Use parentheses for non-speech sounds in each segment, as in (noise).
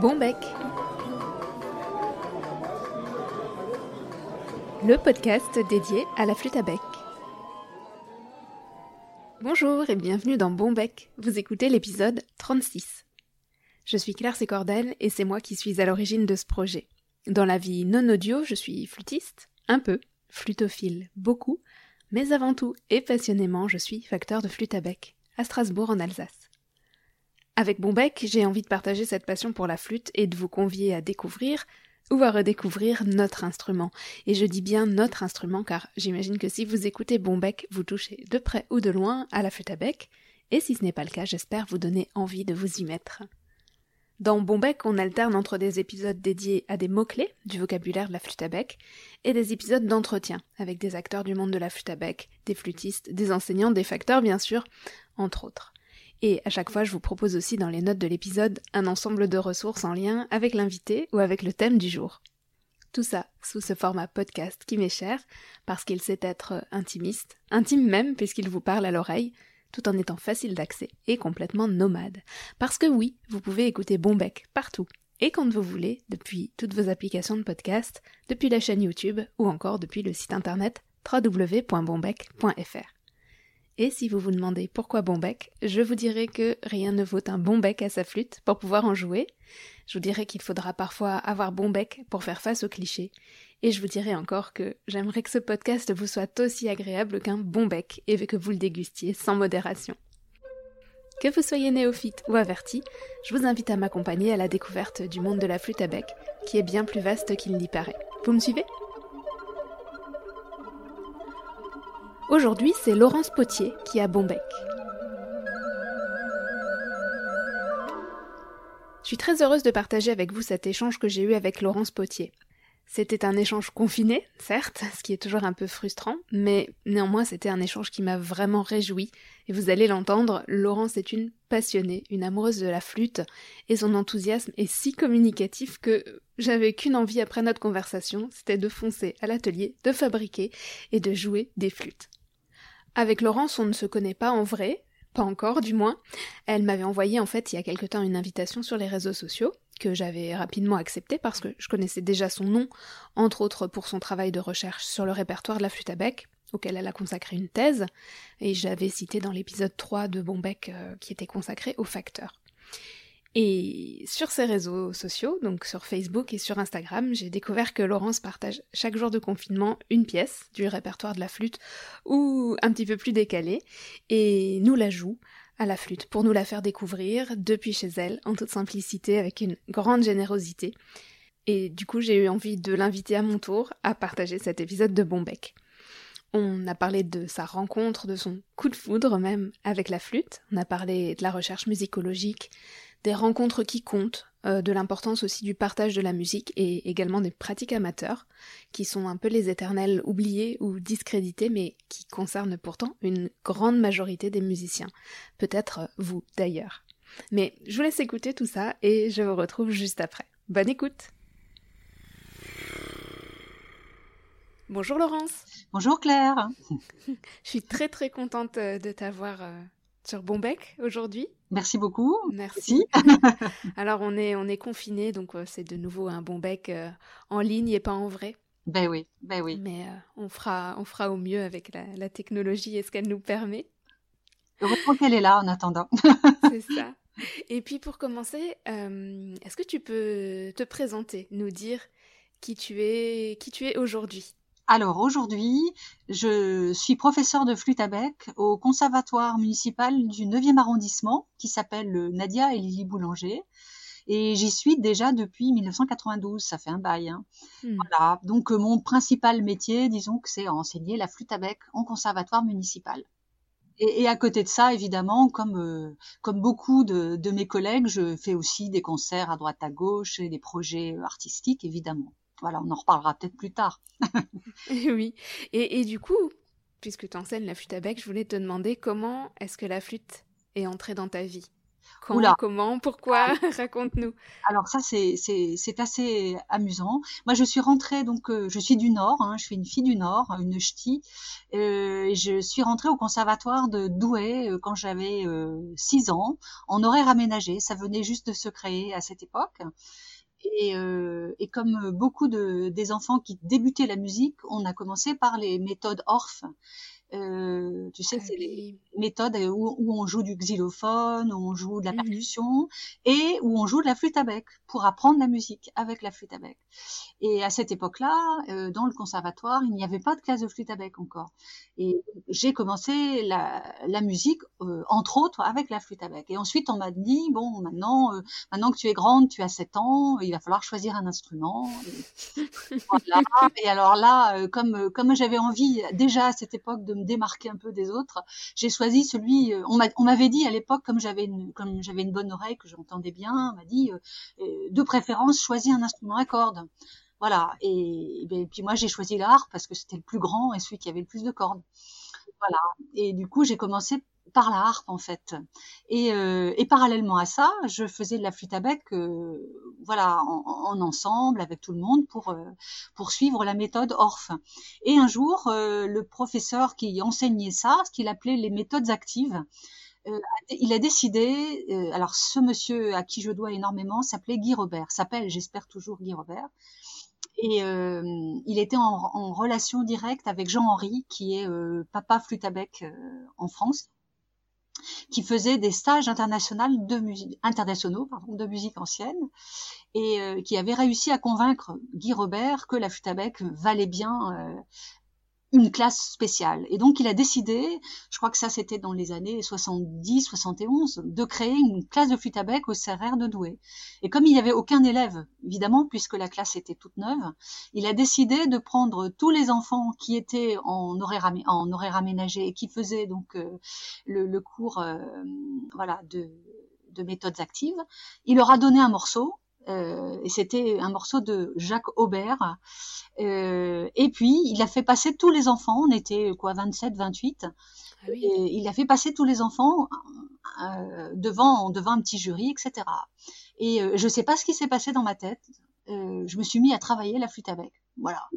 Bon bec. Le podcast dédié à la flûte à bec. Bonjour et bienvenue dans Bon bec. Vous écoutez l'épisode 36. Je suis Claire Sécordel et c'est moi qui suis à l'origine de ce projet. Dans la vie non audio, je suis flûtiste, un peu, flutophile, beaucoup, mais avant tout et passionnément, je suis facteur de flûte à bec, à Strasbourg en Alsace. Avec Bonbec, j'ai envie de partager cette passion pour la flûte et de vous convier à découvrir ou à redécouvrir notre instrument. Et je dis bien notre instrument car j'imagine que si vous écoutez Bonbec, vous touchez de près ou de loin à la flûte à bec, et si ce n'est pas le cas, j'espère vous donner envie de vous y mettre. Dans Bonbec, on alterne entre des épisodes dédiés à des mots-clés du vocabulaire de la flûte à bec et des épisodes d'entretien avec des acteurs du monde de la flûte à bec, des flûtistes, des enseignants, des facteurs bien sûr, entre autres. Et à chaque fois, je vous propose aussi dans les notes de l'épisode un ensemble de ressources en lien avec l'invité ou avec le thème du jour. Tout ça sous ce format podcast qui m'est cher, parce qu'il sait être intimiste, intime même puisqu'il vous parle à l'oreille, tout en étant facile d'accès et complètement nomade. Parce que oui, vous pouvez écouter Bonbec partout, et quand vous voulez, depuis toutes vos applications de podcast, depuis la chaîne YouTube ou encore depuis le site internet www.bonbec.fr. Et si vous vous demandez pourquoi bon bec, je vous dirai que rien ne vaut un bon bec à sa flûte pour pouvoir en jouer. Je vous dirai qu'il faudra parfois avoir bon bec pour faire face aux clichés. Et je vous dirai encore que j'aimerais que ce podcast vous soit aussi agréable qu'un bon bec et que vous le dégustiez sans modération. Que vous soyez néophyte ou averti, je vous invite à m'accompagner à la découverte du monde de la flûte à bec, qui est bien plus vaste qu'il n'y paraît. Vous me suivez? Aujourd'hui, c'est Laurence Potier qui a Bonbec. Je suis très heureuse de partager avec vous cet échange que j'ai eu avec Laurence Potier. C'était un échange confiné, certes, ce qui est toujours un peu frustrant, mais néanmoins c'était un échange qui m'a vraiment réjoui. Et vous allez l'entendre, Laurence est une passionnée, une amoureuse de la flûte, et son enthousiasme est si communicatif que j'avais qu'une envie après notre conversation, c'était de foncer à l'atelier, de fabriquer et de jouer des flûtes. Avec Laurence, on ne se connaît pas en vrai, pas encore du moins. Elle m'avait envoyé en fait il y a quelque temps une invitation sur les réseaux sociaux que j'avais rapidement acceptée parce que je connaissais déjà son nom, entre autres pour son travail de recherche sur le répertoire de la flûte à bec, auquel elle a consacré une thèse, et j'avais cité dans l'épisode 3 de Bonbec euh, qui était consacré aux facteurs. Et sur ces réseaux sociaux, donc sur Facebook et sur Instagram, j'ai découvert que Laurence partage chaque jour de confinement une pièce du répertoire de la flûte ou un petit peu plus décalée et nous la joue à la flûte pour nous la faire découvrir depuis chez elle en toute simplicité avec une grande générosité. Et du coup, j'ai eu envie de l'inviter à mon tour à partager cet épisode de Bonbec. On a parlé de sa rencontre, de son coup de foudre même avec la flûte. On a parlé de la recherche musicologique, des rencontres qui comptent, euh, de l'importance aussi du partage de la musique et également des pratiques amateurs, qui sont un peu les éternels oubliés ou discrédités, mais qui concernent pourtant une grande majorité des musiciens. Peut-être euh, vous d'ailleurs. Mais je vous laisse écouter tout ça et je vous retrouve juste après. Bonne écoute Bonjour Laurence Bonjour Claire (laughs) Je suis très très contente euh, de t'avoir sur Bonbec aujourd'hui. Merci beaucoup. Merci. (laughs) Alors on est on est confiné donc euh, c'est de nouveau un Bonbec euh, en ligne et pas en vrai. Ben oui, ben oui. Mais euh, on fera on fera au mieux avec la, technologie et ce qu'elle nous permet. Heureusement qu'elle est là en attendant. (laughs) c'est ça. Et puis pour commencer, est-ce que tu peux te présenter, nous dire qui tu es, qui tu es aujourd'hui? Alors aujourd'hui, je suis professeur de flûte à bec au conservatoire municipal du 9e arrondissement qui s'appelle Nadia et Lily Boulanger. Et j'y suis déjà depuis 1992, ça fait un bail. Hein. Hmm. Voilà. Donc euh, mon principal métier, disons que c'est enseigner la flûte à bec en conservatoire municipal. Et, à côté de ça, évidemment, comme euh, comme beaucoup de, de mes collègues, je fais aussi des concerts à droite à gauche et des projets artistiques, évidemment voilà, on en reparlera peut-être plus tard. (laughs) oui. Et, du coup, puisque tu enseignes la flûte à bec, je voulais te demander comment est-ce que la flûte est entrée dans ta vie? Quand, comment, pourquoi? Ah. (laughs) Raconte-nous. Alors ça, c'est c'est assez amusant. Moi, je suis rentrée donc, euh, je suis du Nord. Hein, je suis une fille du Nord, une ch'ti. Euh, je suis rentrée au conservatoire de Douai euh, quand j'avais 6 ans, en horaire aménagé. Ça venait juste de se créer à cette époque. Et, et, comme beaucoup de, des enfants qui débutaient la musique, on a commencé par les méthodes Orff, euh, tu sais, ah c'est les méthodes où, on joue du xylophone, où on joue de la mmh percussion et où on joue de la flûte à bec pour apprendre la musique avec la flûte à bec. Et à cette époque-là, euh, dans le conservatoire, il n'y avait pas de classe de flûte à bec encore. Et j'ai commencé la, la musique, euh, entre autres, avec la flûte à bec. Et ensuite, on m'a dit, bon, maintenant, maintenant que tu es grande, tu as 7 ans, il va falloir choisir un instrument. Et, (laughs) voilà. et alors là, comme, comme j'avais envie déjà à cette époque de me démarquer un peu des autres, j'ai choisi celui. Euh, on m'avait dit à l'époque, comme j'avais une, comme j'avais une bonne oreille que j'entendais bien, on m'a dit euh, euh, de préférence choisis un instrument à cordes. Voilà. Et, ben, puis moi j'ai choisi l'art parce que c'était le plus grand et celui qui avait le plus de cordes. Voilà. Et du coup j'ai commencé par la harpe en fait. Et, euh, et, parallèlement à ça, je faisais de la flûte à bec, euh, voilà, en, ensemble avec tout le monde pour euh, pour suivre la méthode Orff. Et un jour, euh, le professeur qui enseignait ça, ce qu'il appelait les méthodes actives, euh, il a décidé. alors ce monsieur à qui je dois énormément s'appelait Guy Robert, s'appelle, j'espère toujours Guy Robert. Et euh, il était en, en, relation directe avec Jean-Henri, qui est euh, papa flûte à bec en France qui faisait des stages internationaux de musique, internationaux de musique ancienne et euh, qui avait réussi à convaincre Guy Robert que la flûte à bec valait bien euh, une classe spéciale. Et donc il a décidé, je crois que ça c'était dans les années 70, 71, de créer une classe de flûte à bec au CRR de Douai. Et comme il n'y avait aucun élève, évidemment, puisque la classe était toute neuve, il a décidé de prendre tous les enfants qui étaient en horaire, en horaire aménagé et qui faisaient donc euh, le, cours euh, voilà, de, de méthodes actives. Il leur a donné un morceau euh, et c'était un morceau de Jacques Aubert. Euh, et puis, il a fait passer tous les enfants, on était quoi, 27, 28. Ah et il a fait passer tous les enfants euh, devant, devant un petit jury, etc. Et euh, je ne sais pas ce qui s'est passé dans ma tête. Euh, je me suis mis à travailler la flûte avec. Voilà.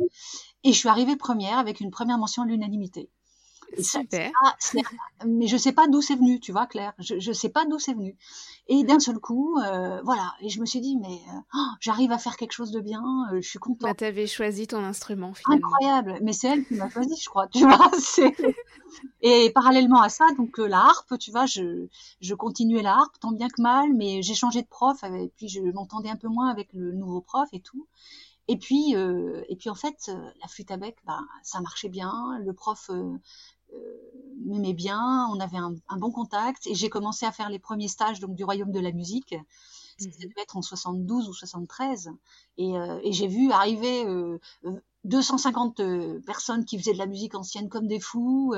Et je suis arrivée première avec une première mention à l'unanimité. Super. mais je sais pas d'où c'est venu, tu vois, Claire. Je, je sais pas d'où c'est venu. Et d'un seul coup, euh, voilà. Et je me suis dit, mais euh, oh, j'arrive à faire quelque chose de bien. Euh, je suis contente. Bah, avais choisi ton instrument finalement. Incroyable. Mais c'est elle qui m'a choisi, je crois. Tu vois. (laughs) Et parallèlement à ça, donc la harpe, tu vois, je, je continuais la harpe tant bien que mal, mais j'ai changé de prof. Et puis je m'entendais un peu moins avec le nouveau prof et tout. Et puis, euh, et puis en fait, la flûte à bec, bah, ça marchait bien. Le prof euh, m'aimait bien, on avait un, bon contact et j'ai commencé à faire les premiers stages donc du royaume de la musique. Ça mhm. devait être en 72 ou 73 et, euh, et j'ai vu arriver 250 euh, personnes qui faisaient de la musique ancienne comme des fous,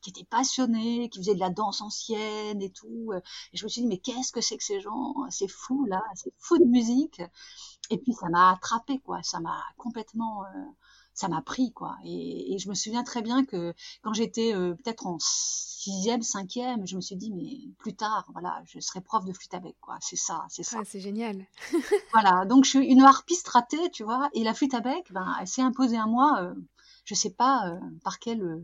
qui étaient passionnés, qui faisaient de la danse ancienne et tout. Et je me suis dit mais qu'est-ce que c'est que ces gens C'est fou là, c'est fou de musique? Et puis ça m'a attrapé quoi, ça m'a complètement ça m'a pris quoi. Et, et, je me souviens très bien que quand j'étais euh, peut-être en sixième, cinquième, je me suis dit mais plus tard, voilà, je serai prof de flûte avec quoi. C'est ça, c'est ça. Ah, c'est génial. (laughs) voilà, donc je suis une harpiste ratée, tu vois. Et la flûte à bec, ben, elle s'est imposée à moi. Euh, je sais pas euh, par quel euh,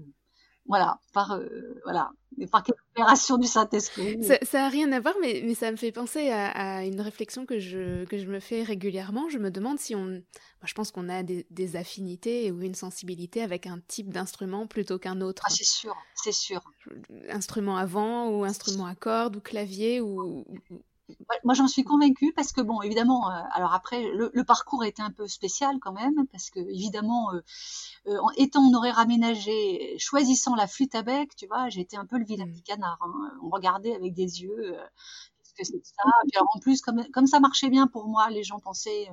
voilà, par euh, voilà, par quelle opération du Saint-Esprit. Ça, ça a rien à voir, mais, mais ça me fait penser à, à, une réflexion que je que je me fais régulièrement. Je me demande si on, moi, je pense qu'on a des, des, affinités ou une sensibilité avec un type d'instrument plutôt qu'un autre. Ah, c'est sûr, c'est sûr. Instrument à vent ou instrument à cordes ou clavier ou, moi, j'en suis convaincue parce que, bon, évidemment, euh, alors après, le, le, parcours était un peu spécial quand même, parce que, évidemment, euh, euh, étant en horaire aménagé, choisissant la flûte à bec, tu vois, j'étais un peu le vilain petit canard. Hein. On regardait avec des yeux. Euh, que c'est ça? Puis alors, en plus, comme, comme ça marchait bien pour moi, les gens pensaient,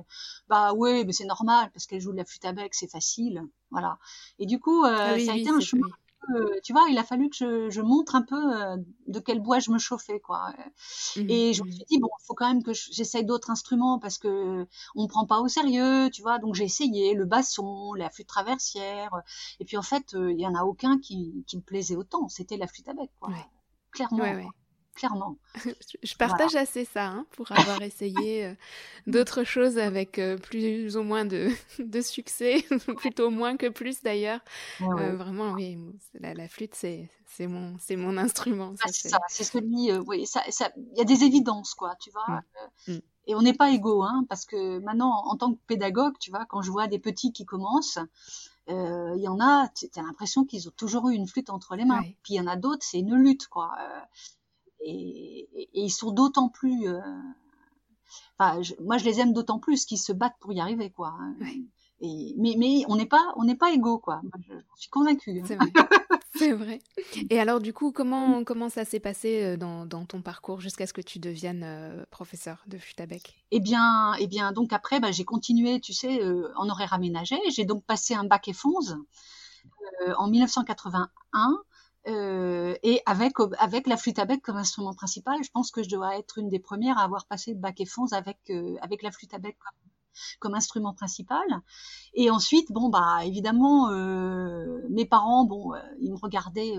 bah ouais, mais c'est normal parce qu'elle joue de la flûte à bec, c'est facile, voilà. Et du coup, ah ça a été un chemin tu vois, il a fallu que je, je montre un peu euh, de quel bois je me chauffais, quoi. Mmh et je me suis dit bon, il faut quand même que j'essaye d'autres instruments parce que on me prend pas au sérieux, tu vois. Donc j'ai essayé le basson, la flûte traversière, et puis en fait, euh, il y en a aucun qui, qui me plaisait autant. C'était la flûte à bec, quoi. Clairement. Clairement. (laughs) je partage assez ça, hein, pour avoir essayé euh, d'autres choses avec euh, plus ou moins de, (laughs) de succès, (laughs) plutôt moins que plus d'ailleurs. vraiment, oui, la, flûte, c'est mon, mon instrument. Ah, c'est ça, c'est celui, oui, il ça, y a des évidences, quoi, tu vois. Mm. Mm. Et on n'est pas égaux, hein, parce que maintenant, en tant que pédagogue, tu vois, quand je vois des petits qui commencent, euh, il y en a, tu as l'impression qu'ils ont toujours eu une flûte entre les mains. Puis il y en a d'autres, c'est une lutte, quoi. Euh, et, ils sont d'autant plus. Euh, enfin, moi, je les aime d'autant plus qu'ils se battent pour y arriver, quoi. Hein. Et, mais, mais on n'est pas, on n'est pas égaux, quoi. je, suis convaincue. Hein. C'est vrai. (laughs) C'est vrai. Et alors, du coup, comment, comment ça s'est passé euh, dans, dans ton parcours jusqu'à ce que tu deviennes euh, professeur de flûte à bec Eh bien, eh bien, donc après, bah, j'ai continué, tu sais, euh, en horaire aménagé. J'ai donc passé un bac F11 en 1981. Et avec, avec la flûte à bec comme instrument principal, je pense que je dois être une des premières à avoir passé le bac F11 avec, avec la flûte à bec comme instrument principal. Et ensuite, bon bah évidemment, euh, mes parents, bon, euh, ils me regardaient.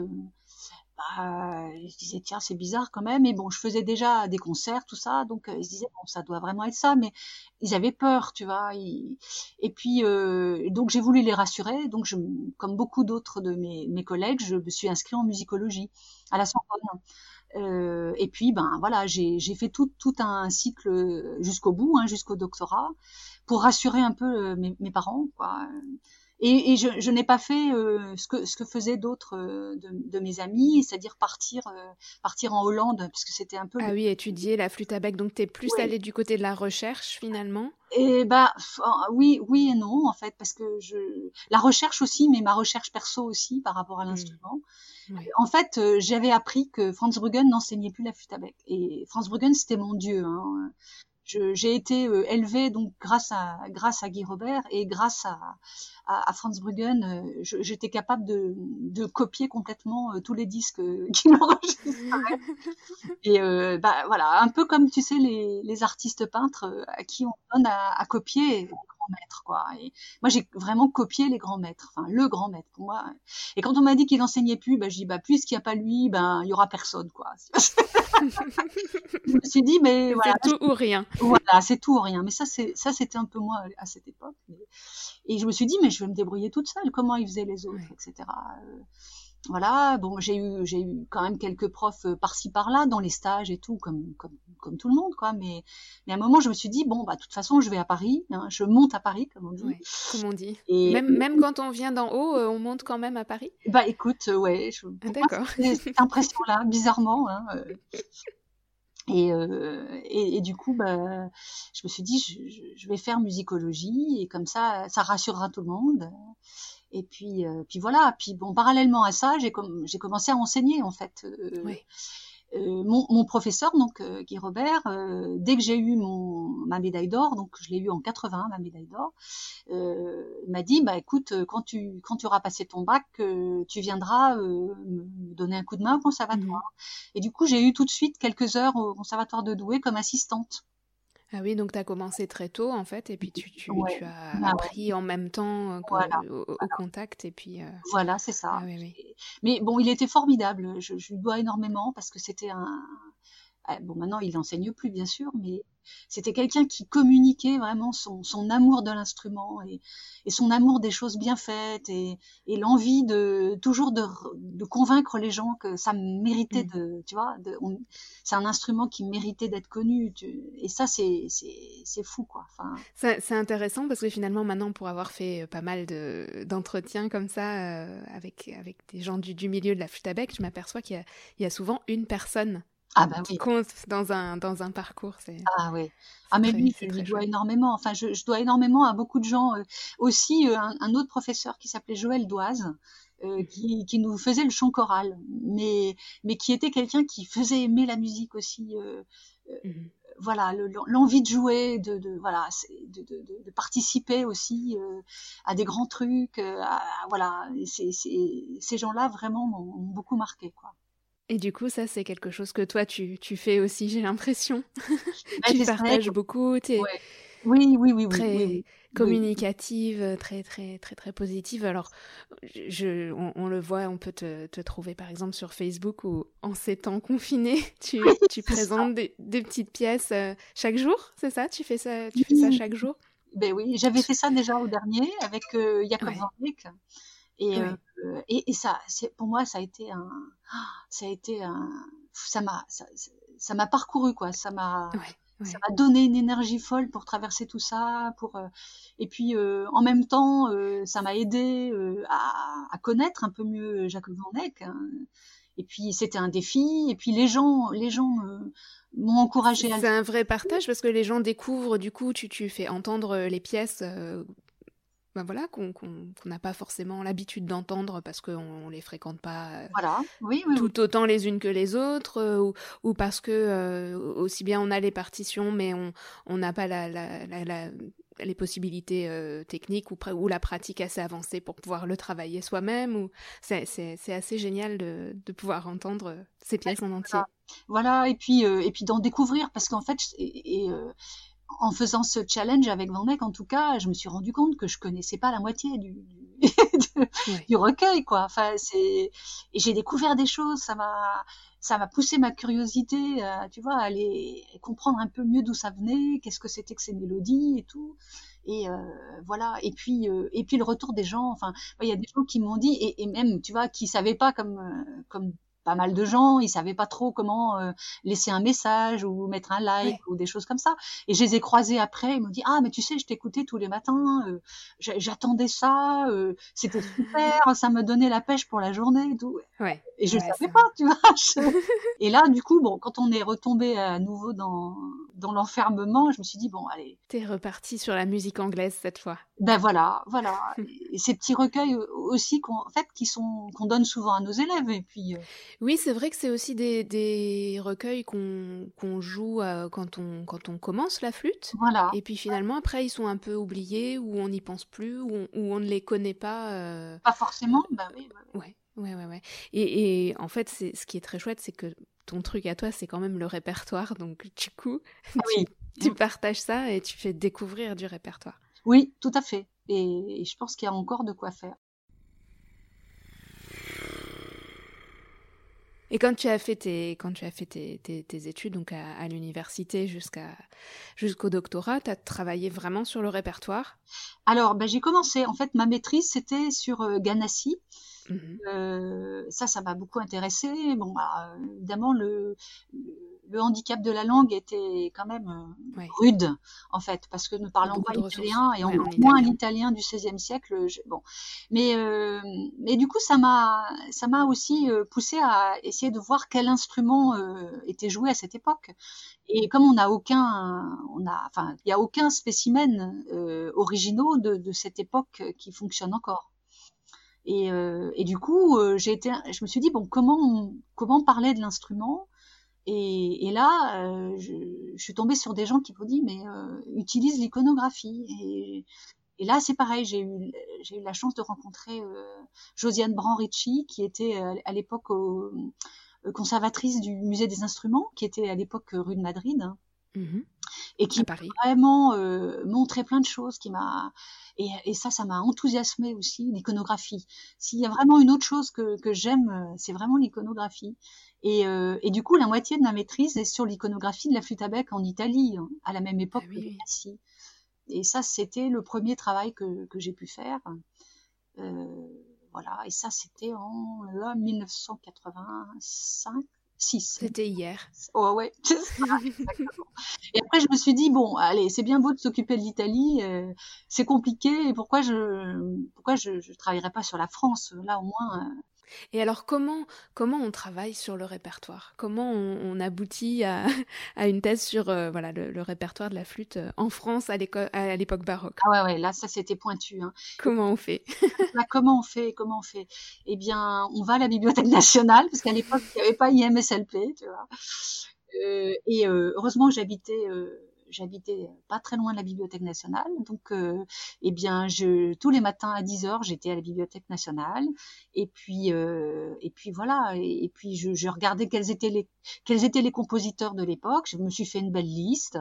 Euh, bah, ils se disaient tiens c'est bizarre quand même. Et bon je faisais déjà des concerts tout ça. Donc ils se disaient bon ça doit vraiment être ça. Mais ils avaient peur tu vois. Et puis donc j'ai voulu les rassurer. Donc je, comme beaucoup d'autres de mes, mes collègues je me suis inscrit en musicologie à la Sorbonne. Euh, et puis, ben voilà, j'ai fait tout, tout un cycle jusqu'au bout, hein, jusqu'au doctorat, pour rassurer un peu euh, mes, mes parents, quoi. Et, et je, je n'ai pas fait euh, ce, que, ce que faisaient d'autres euh, de, de, mes amis, c'est-à-dire partir, partir en Hollande, puisque c'était un peu. Ah oui, étudier la flûte à bec. Donc, tu es plus allé du côté de la recherche finalement? Et bah, oui, oui et non, en fait, parce que je. La recherche aussi, mais ma recherche perso aussi par rapport à mmh. l'instrument. En fait, euh, j'avais appris que Franz Bruggen n'enseignait plus la flûte à bec. Et Franz Bruggen, c'était mon dieu. Hein. J'ai été euh, élevée donc grâce à grâce à Guy Robert et grâce à, à, Franz Bruggen, euh, j'étais capable de, de, copier complètement tous les disques (laughs) qu'il enregistrait. et bah voilà, un peu comme tu sais les, les artistes peintres à qui on donne à copier maître, quoi. Et moi, j'ai vraiment copié les grands maîtres, enfin le grand maître pour moi. Et quand on m'a dit qu'il n'enseignait plus, ben, je dis bah puisqu'il n'y a pas lui, ben il y aura personne, quoi. (laughs) je me suis dit mais voilà, c'est tout ou rien. Voilà, c'est tout ou rien. Mais ça, c'est ça, c'était un peu moi à cette époque. Et je me suis dit mais je vais me débrouiller toute seule. Comment ils faisaient les autres, etc voilà, bon, j'ai eu, j'ai eu quand même quelques profs euh, par-ci par-là dans les stages et tout, comme, comme, comme tout le monde, quoi. Mais, mais à un moment, je me suis dit, bon, bah, de toute façon, je vais à Paris, hein, je monte à Paris, comme on dit. comme on dit. Et, même, même quand on vient d'en haut, euh, on monte quand même à Paris Bah, écoute, euh, ouais, je, ah, D'accord. cette (laughs) impression-là, bizarrement. Hein, et, euh, et, et, du coup, bah, je me suis dit, je, je, vais faire musicologie et comme ça, ça rassurera tout le monde. Et puis, euh, puis voilà. Puis bon, parallèlement à ça, j'ai com commencé à enseigner en fait. Euh, oui. Euh, mon, mon, professeur, donc Guy Robert, dès que j'ai eu mon, ma médaille d'or, donc je l'ai eu en 80, ma médaille d'or, m'a dit, bah écoute, quand tu quand tu auras passé ton bac, tu viendras me donner un coup de main au conservatoire. Mmh. Et du coup, j'ai eu tout de suite quelques heures au conservatoire de Douai comme assistante. Ah oui, donc tu as commencé très tôt en fait, et puis tu, tu, tu as bah appris en même temps euh, au, contact, et puis... Euh, voilà, c'est ça. Ah mais bon, il était formidable, je, je lui dois énormément parce que c'était un... Ah, bon, maintenant il n'enseigne plus bien sûr, mais c'était quelqu'un qui communiquait vraiment son, son amour de l'instrument et, et, son amour des choses bien faites et, et l'envie de toujours de, de, convaincre les gens que ça méritait mm. de, tu vois, c'est un instrument qui méritait d'être connu. et ça, c'est fou, quoi. Enfin, c'est intéressant parce que finalement, maintenant, pour avoir fait pas mal d'entretiens comme ça euh, avec, avec des gens du, du milieu de la flûte à bec, je m'aperçois qu'il y, y, a souvent une personne ah bah qui compte dans un, dans un parcours. Ah oui. Ah mais lui, il doit énormément. Enfin, je, je, dois énormément à beaucoup de gens. Euh, aussi, euh, un, autre professeur qui s'appelait Joël Doise, euh, qui, qui, nous faisait le chant choral, mais, mais qui était quelqu'un qui faisait aimer la musique aussi. Mmh voilà l'envie de jouer de, de voilà de, de, de, participer aussi à des grands trucs à, voilà ces gens-là vraiment m'ont beaucoup marqué quoi et du coup, ça, c'est quelque chose que toi, tu, tu fais aussi, j'ai l'impression. (laughs) tu partages beaucoup, tu Oui, oui, oui, très oui, communicative, très très très très positive. Alors, je, on, le voit, on peut te, te, trouver par exemple sur Facebook où en ces temps confinés, (laughs) tu, tu présentes des, des, petites pièces chaque jour, c'est ça? Tu fais ça, tu fais ça chaque jour? Ben oui, j'avais fait ça déjà au dernier avec Jacob ouais. Et, et, et, ça, pour moi, ça a été un, ça a été un, ça m'a, ça m'a parcouru quoi, ça m'a, ça m'a donné une énergie folle pour traverser tout ça, pour euh, et puis euh, en même temps euh, ça m'a aidé à, à, connaître un peu mieux Jacques Van Eyck. Hein. Et puis c'était un défi. Et puis les gens, les gens m'ont encouragé. C'est un vrai partage parce que les gens découvrent. Du coup, tu, tu fais entendre les pièces ben voilà, qu'on n'a pas forcément l'habitude d'entendre parce qu'on ne les fréquente pas euh, voilà. oui, oui, tout autant les unes que les autres, euh, ou, ou, parce que euh, aussi bien on a les partitions, mais on n'a pas la, la, la, les possibilités techniques ou, ou, la pratique assez avancée pour pouvoir le travailler soi-même. Ou... C'est assez génial de, de, pouvoir entendre ces pièces en entier. Voilà, et puis, et puis d'en découvrir, parce qu'en fait, et, et en faisant ce challenge avec Van en tout cas, je me suis rendu compte que je connaissais pas la moitié du, (laughs) du, recueil, quoi. Enfin, c'est, et j'ai découvert des choses, ça m'a, ça m'a poussé ma curiosité, euh, tu vois, à aller comprendre un peu mieux d'où ça venait, qu'est-ce que c'était que ces mélodies et tout. Et euh, voilà. Et puis, euh, et puis le retour des gens. Enfin, il y a des gens qui m'ont dit, et, et, même, tu vois, qui savaient pas comme, euh, comme pas mal de gens, ils savaient pas trop comment euh, laisser un message ou mettre un like ou des choses comme ça. Et je les ai croisés après, ils m'ont dit ah mais tu sais je t'écoutais tous les matins, euh, j'attendais ça, euh, c'était super, ça me donnait la pêche pour la journée et tout. Ouais. Et je ne savais pas, tu vois. (laughs) (laughs) et là du coup bon quand on est retombé à nouveau dans dans l'enfermement, je me suis dit bon allez. T'es reparti sur la musique anglaise cette fois. Ben voilà, voilà. (laughs) et ces petits recueils aussi qu'on en fait qui sont qu'on donne souvent à nos élèves et puis. Oui, c'est vrai que c'est aussi des, des recueils qu'on joue euh, quand, on, quand on commence la flûte. Voilà. Et puis finalement, après, ils sont un peu oubliés, ou on n'y pense plus, ou on, on, ne les connaît pas. Euh... Pas forcément, bah oui. Ouais, ouais, ouais. ouais. Et, et en fait, ce qui est très chouette, c'est que ton truc à toi, c'est quand même le répertoire. Donc, du coup, ah oui. tu, tu partages ça et tu fais découvrir du répertoire. Oui, tout à fait. Et, et je pense qu'il y a encore de quoi faire. Et quand tu as fait tes, quand tu as fait tes, tes, tes études donc à, à l'université jusqu'à jusqu'au doctorat, tu as travaillé vraiment sur le répertoire? Alors, ben, j'ai commencé. En fait, ma maîtrise, c'était sur euh, Ganassi. Mmh. Euh, ça, ça m'a beaucoup intéressé. Bon, bah, évidemment, le, le handicap de la langue était quand même euh, rude, en fait, parce que nous parlons pas italien et ouais, moins l'italien du XVIe siècle. Je, bon, mais euh, mais du coup, ça m'a ça m'a aussi euh, poussé à essayer de voir quel instrument euh, était joué à cette époque. Et comme on n'a aucun, on a, enfin, il y a aucun spécimen euh, originaux de, de cette époque qui fonctionne encore. Et, euh, et, du coup, euh, j'ai été, je me suis dit bon, comment comment parler de l'instrument et, et, là, euh, je, je, suis tombée sur des gens qui m'ont dit mais euh, utilise l'iconographie. Et, et, là, c'est pareil, j'ai eu j'ai eu la chance de rencontrer euh, Josiane Branricci, qui était euh, à l'époque conservatrice du musée des instruments, qui était à l'époque rue de Madrid. Mmh. Et qui m'a vraiment euh, montré plein de choses, qui m'a et, et, ça, ça m'a enthousiasmé aussi l'iconographie. S'il y a vraiment une autre chose que, que j'aime, c'est vraiment l'iconographie. Et, euh, et, du coup, la moitié de ma maîtrise est sur l'iconographie de la flûte à bec en Italie, hein, à la même époque ah, oui, que oui. Et ça, c'était le premier travail que, que j'ai pu faire. Euh, voilà, et ça, c'était en là, 1985. 6. C'était hier. Oh ouais, (laughs) Et après, je me suis dit, bon, allez, c'est bien beau de s'occuper de l'Italie, euh, c'est compliqué, et pourquoi je pourquoi je ne travaillerais pas sur la France Là, au moins, euh, et alors comment comment on travaille sur le répertoire? Comment on, on, aboutit à, (laughs) à une thèse sur euh, voilà le, le, répertoire de la flûte euh, en France à l'époque baroque? Ah ouais ouais là ça c'était pointu. Hein. Comment on fait? (laughs) Là, Comment on fait Comment on fait? Eh bien on va à la Bibliothèque nationale parce qu'à l'époque il n'y avait pas IMSLP tu vois. Euh, et euh, heureusement j'habitais j'habitais pas très loin de la Bibliothèque nationale. Donc, euh, eh bien, je, tous les matins à 10 heures, j'étais à la Bibliothèque nationale. Et puis, euh, et puis voilà. Et, et puis, je, je, regardais quels étaient les, quels étaient les compositeurs de l'époque. Je me suis fait une belle liste.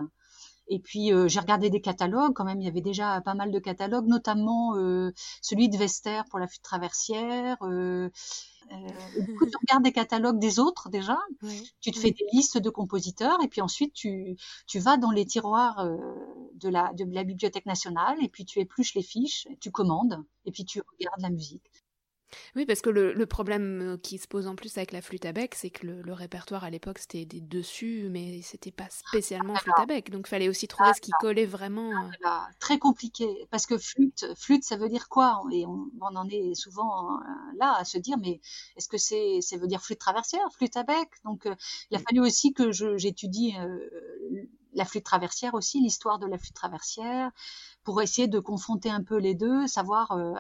Et puis euh, j'ai regardé des catalogues, quand même, il y avait déjà pas mal de catalogues, notamment euh, celui de Vester pour la flûte traversière. Euh, euh, du coup, (laughs) tu regardes des catalogues des autres déjà, tu te fais des listes de compositeurs, et puis ensuite tu, tu vas dans les tiroirs de, la, de la Bibliothèque nationale, et puis tu épluches les fiches, tu commandes, et puis tu regardes la musique. Oui, parce que le, problème euh, qui se pose en plus avec la flûte à bec, c'est que le, répertoire à l'époque c'était des dessus, mais c'était pas spécialement flûte à bec. Donc il fallait aussi trouver ce qui collait vraiment. Euh. Très compliqué, parce que flûte, flûte, ça veut dire quoi? Et on, en est souvent euh, là à se dire, mais est-ce que c'est, ça veut dire flûte traversière, flûte à bec? Donc il a fallu aussi que j'étudie la flûte traversière aussi, l'histoire de la flûte traversière, pour essayer de confronter un peu les deux, savoir euh,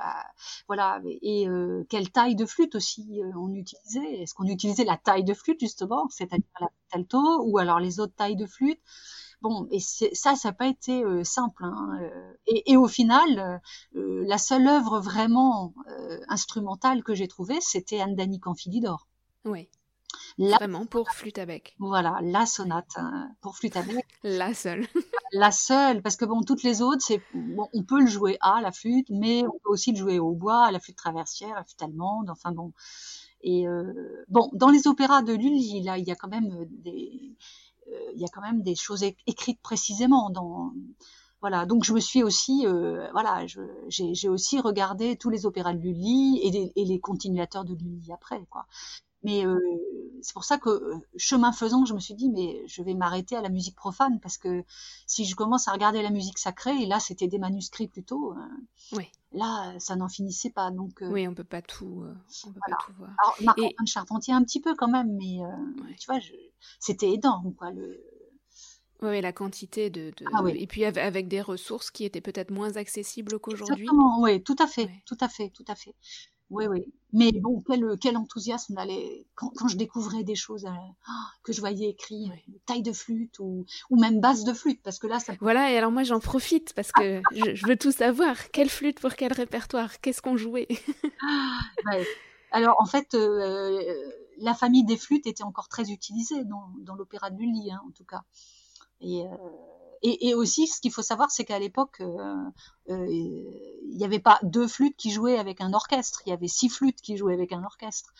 voilà et euh, quelle taille de flûte aussi euh, on utilisait. Est-ce qu'on utilisait la taille de flûte justement, c'est-à-dire la alto, ou alors les autres tailles de flûte? Bon, et ça, ça n'a pas été simple. Hein, et, au final, la seule œuvre vraiment instrumentale que j'ai trouvée, c'était Andani Canfilidor. Oui. Vraiment pour flûte à bec. Voilà, la sonate hein, pour flûte à bec. (laughs) la seule. (laughs) la seule, parce que bon, toutes les autres, c'est bon, on peut le jouer à la flûte, mais on peut aussi le jouer au bois, à la flûte traversière, à la flûte allemande, enfin bon. Et euh, bon, dans les opéras de Lully, là, il y a quand même des, euh, il y a quand même des choses écrites précisément dans voilà, donc je me suis aussi, euh, voilà, j'ai aussi regardé tous les opéras de Lully et, et les continuateurs de Lully après, quoi. Mais euh, c'est pour ça que euh, chemin faisant, je me suis dit mais je vais m'arrêter à la musique profane parce que si je commence à regarder la musique sacrée et là c'était des manuscrits plutôt, euh, oui. là ça n'en finissait pas donc. oui, on peut pas tout, on peut pas tout voir. Alors Marc et... Charpentier un petit peu quand même, mais tu vois, c'était énorme quoi le. Oui, la quantité de, de... Ah, oui. et puis avec des ressources qui étaient peut-être moins accessibles qu'aujourd'hui. Exactement, oui, tout à fait, tout à fait, tout à fait. Oui, oui. Mais bon, quel, quel enthousiasme allait, quand, quand, je découvrais des choses euh, que je voyais écrit, taille de flûte ou, ou même basse de flûte, parce que là, ça... Voilà, et alors moi j'en profite parce que je, veux tout savoir. Quelle flûte pour quel répertoire? Qu'est-ce qu'on jouait? Ouais. Alors en fait, euh, la famille des flûtes était encore très utilisée dans, dans l'opéra de Lully, hein, en tout cas. Et... Euh et, et, aussi, ce qu'il faut savoir, c'est qu'à l'époque, euh, euh, il n'y avait pas deux flûtes qui jouaient avec un orchestre, il y avait six flûtes qui jouaient avec un orchestre.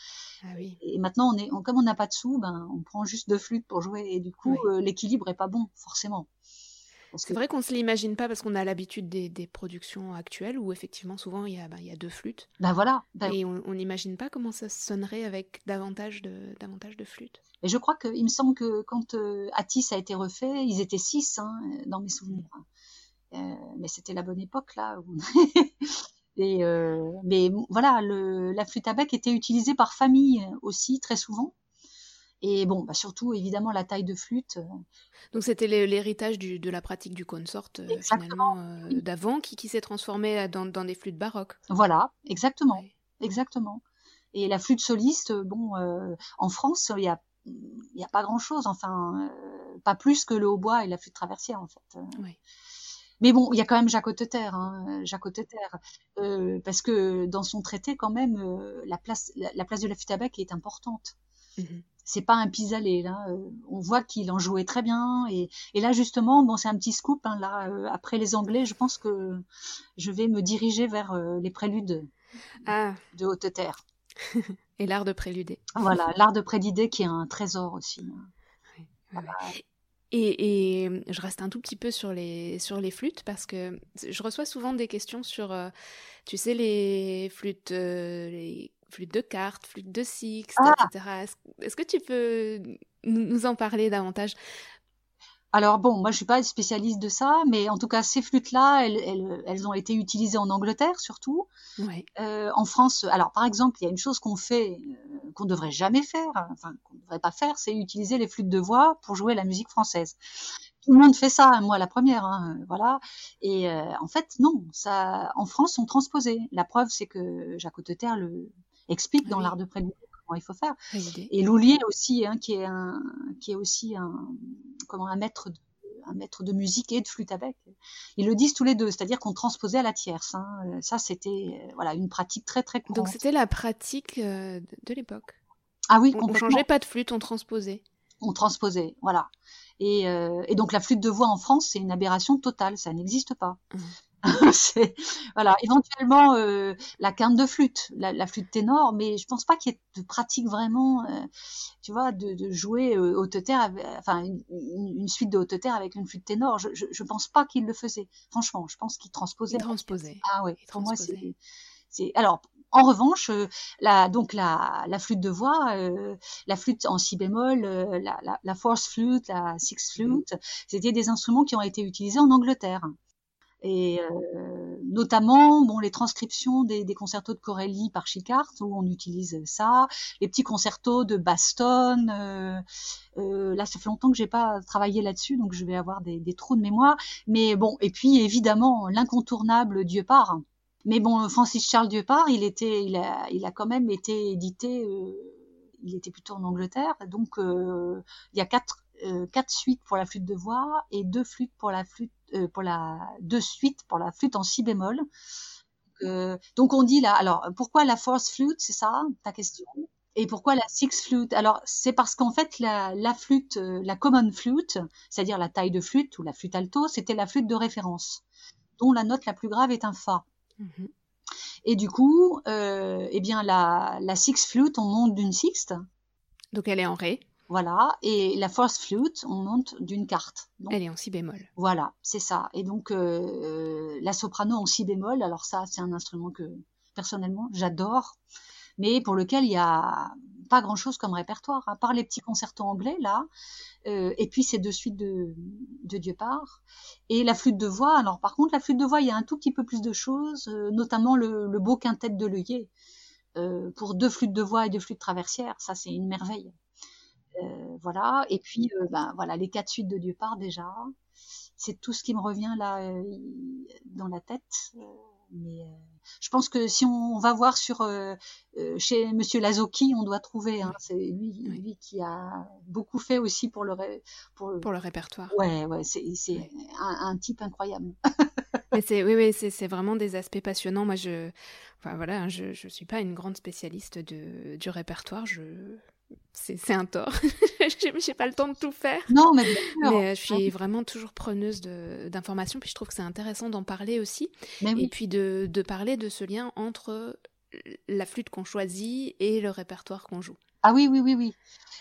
Ah oui. Et maintenant, on est, comme on n'a pas de sous, ben, on prend juste deux flûtes pour jouer, et du coup, euh, l'équilibre est pas bon, forcément. C'est vrai qu'on se l'imagine pas parce qu'on a l'habitude des, des, productions actuelles où effectivement souvent il y a, ben, il y a deux flûtes. Ben voilà. Ben et on n'imagine pas comment ça sonnerait avec davantage de, davantage de flûtes. Et je crois qu'il me semble que quand euh, Atis a été refait, ils étaient six hein, dans mes souvenirs. Euh, mais c'était la bonne époque là. (laughs) Et euh, mais voilà, le, la flûte à bec était utilisée par famille aussi très souvent. Et bon, bah surtout évidemment la taille de flûte. Donc c'était l'héritage de la pratique du consort finalement d'avant qui, qui s'est transformé dans, dans, des flûtes baroques. Voilà, exactement, exactement. Et la flûte soliste, bon, en France, il y a il n'y a pas grand chose, enfin, euh, pas plus que le hautbois et la flûte traversière, en fait. Oui. Mais bon, il y a quand même Jacques Hauteterre, hein, Jacques euh, parce que dans son traité, quand même, euh, la, place, la, place de la flûte à bec est importante. Mhm. C'est pas un pis là. on voit qu'il en jouait très bien. Et, là, justement, bon, c'est un petit scoop. Hein, là, après les Anglais, je pense que je vais me diriger vers les préludes ah. de Hauteterre. (laughs) Et l'art de préluder. Voilà, l'art de préluder qui est un trésor aussi. Et, et, je reste un tout petit peu sur les, sur les flûtes parce que je reçois souvent des questions sur, euh, tu sais, les flûtes, euh, les flûtes de cartes, flûtes de sixte, ah etc. Est-ce que tu peux nous en parler davantage? Alors bon, moi je suis pas spécialiste de ça, mais en tout cas ces flûtes-là, elles, elles, ont été utilisées en Angleterre surtout. Euh, en France, alors par exemple, il y a une chose qu'on fait, euh, qu'on devrait jamais faire, enfin qu'on devrait pas faire, c'est utiliser les flûtes de voix pour jouer la musique française. Tout le monde fait ça, moi la première, hein, voilà. Et euh, en fait non, ça, en France, on transposé. La preuve, c'est que Jacques Hauteterre le explique dans l'art de prélude il faut faire. Et Loulier aussi, hein, qui est un, qui est aussi un, comment un maître de, un maître de musique et de flûte à bec. Ils le disent tous les deux, c'est-à-dire qu'on transposait à la tierce. Hein. Ça, c'était euh, voilà une pratique très très courante. Donc c'était la pratique euh, de l'époque. Ah oui, on, on changeait pas de flûte, on transposait. On transposait, voilà. Et, et, donc la flûte de voix en France, c'est une aberration totale, ça n'existe pas. Mmh. (laughs) voilà éventuellement euh, la quinte de flûte la, la, flûte ténor mais je pense pas qu'il y ait de pratique vraiment euh, tu vois de, de jouer euh, haute terre enfin une, une, suite de haute terre avec une flûte ténor. Je, je, je pense pas qu'il le faisait. Franchement je pense qu'il transposait. Transposait. Ah ouais pour moi c'est c'est alors en revanche, euh, la, donc la, la, flûte de voix, euh, la flûte en si bémol, euh, la, la, la, force flute, la six flute, c'était des instruments qui ont été utilisés en Angleterre et euh, notamment bon les transcriptions des, des, concertos de Corelli par Chicart où on utilise ça, les petits concertos de Baston. Euh, euh, là, ça fait longtemps que j'ai pas travaillé là-dessus, donc je vais avoir des, des, trous de mémoire. Mais bon, et puis évidemment l'incontournable Dieu part. Mais bon, Francis Charles Dieu part, il était, il a, il a quand même été édité. Euh, il était plutôt en Angleterre, donc euh, il y a quatre euh, quatre suites pour la flûte de voix et deux flûtes pour la flûte euh, pour la deux suites pour la flûte en si bémol. Euh, donc on dit là, alors pourquoi la force flûte, c'est ça ta question? Et pourquoi la six flûte? Alors c'est parce qu'en fait la, la flûte, la common flûte, c'est-à-dire la taille de flûte ou la flûte alto, c'était la flûte de référence, dont la note la plus grave est un fa. Mm-hmm. Et du coup, euh, eh bien la, la six flûte, on monte d'une sixte. Donc elle est en ré. Voilà, et la force flute, on monte d'une carte. Donc, Elle est en si bémol. Voilà, c'est ça. Et donc euh, la soprano en si bémol, alors ça, c'est un instrument que personnellement j'adore, mais pour lequel il y a pas grand-chose comme répertoire, à part les petits concertos anglais là, euh, et puis ces deux suites de, de Dieu part, et la flûte de voix. Alors par contre, la flûte de voix, il y a un tout petit peu plus de choses, euh, notamment le, le, beau quintet de l'œillet. Euh, pour deux flûtes de voix et deux flûtes traversières, ça c'est une merveille. Euh, voilà. Et puis, euh, ben, voilà, les quatre suites de Dieu part déjà. C'est tout ce qui me revient là euh, dans la tête. mais je pense que si on va voir sur chez Monsieur Lazocchi, on doit trouver. Hein, c'est lui, lui qui a beaucoup fait aussi pour le pour, pour le répertoire. Ouais, ouais, c'est un, un, type incroyable. (laughs) mais c'est oui, oui, c'est vraiment des aspects passionnants. Moi, je, enfin voilà, hein, je je suis pas une grande spécialiste de du répertoire. Je c'est un tort. (laughs) j'ai pas le temps de tout faire. Non, mais, mais euh, je suis vraiment toujours preneuse d'informations. Puis je trouve que c'est intéressant d'en parler aussi. Et puis de, de, parler de ce lien entre la flûte qu'on choisit et le répertoire qu'on joue. Ah oui, oui, oui, oui.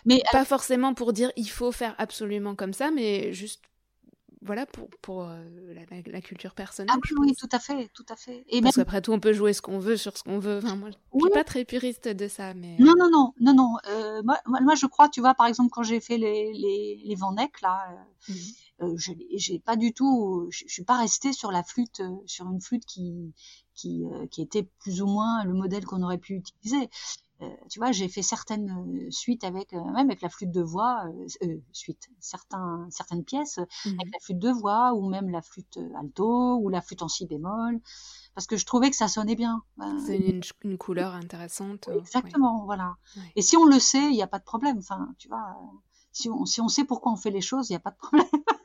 Mais pas forcément pour dire il faut faire absolument comme ça, mais juste voilà pour, pour euh, la, culture personnelle. Ah oui, tout à fait, tout à fait. Et Parce qu'après tout, on peut jouer ce qu'on veut sur ce qu'on veut. Enfin, moi, je suis pas très puriste de ça, mais. Non, non, non, non, non. Euh, moi, moi, je crois, tu vois, par exemple, quand j'ai fait les les, les Vendec, là, euh, mhm. je j'ai pas du tout, je, suis pas restée sur la flûte, sur une flûte qui qui qui était plus ou moins le modèle qu'on aurait pu utiliser. Euh, tu vois, j'ai fait certaines euh, suites avec euh, même avec la flûte de voix, euh, suite, certains certaines pièces avec mhm. la flûte de voix ou même la flûte alto ou la flûte en si bémol, parce que je trouvais que ça sonnait bien. C'est une, une, couleur intéressante. Exactement, voilà. Et si on le sait, il n'y a pas de problème. Enfin, tu vois, si on si on sait pourquoi on fait les choses, il n'y a pas de problème. (laughs)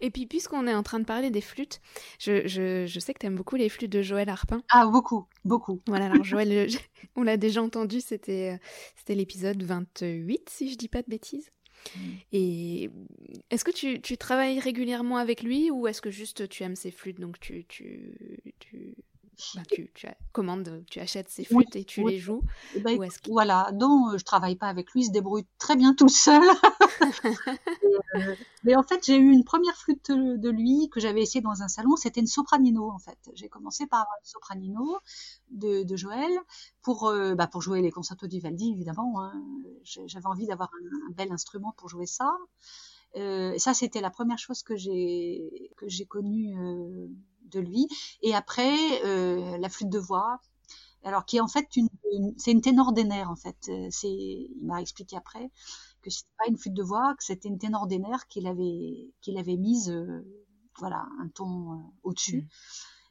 Et puis, puisqu'on est en train de parler des flûtes, je, je, je sais que tu aimes beaucoup les flûtes de Joël Harpin. Ah, beaucoup, beaucoup. Voilà, alors (laughs) Joël, on l'a déjà entendu, c'était euh, c'était l'épisode 28, si je dis pas de bêtises. Mm. Et est-ce que tu, tu, travailles régulièrement avec lui ou est-ce que juste tu aimes ses flûtes donc tu, tu, tu, bah, tu, tu commandes, tu achètes ses flûtes et tu les joues eh ben, Voilà, donc euh, je travaille pas avec lui, il se débrouille très bien tout seul. (laughs) (laughs) Euh, mais en fait, j'ai eu une première flûte de lui que j'avais essayé dans un salon, c'était une sopranino en fait. J'ai commencé par une sopranino de, de Joël pour, euh, bah, pour jouer les concertos du Vivaldi évidemment. Hein. J'avais envie d'avoir un, bel instrument pour jouer ça. Euh, ça, c'était la première chose que j'ai que j'ai connue euh, de lui. Et après, euh, la flûte de voix, alors qui est en fait une, c'est une ténor des en fait. Euh, c'est, il m'a expliqué après que c'était pas une flûte de voix, que c'était une ténor des qu'il avait qu'il avait mise, euh, voilà, un ton au-dessus. Mmh.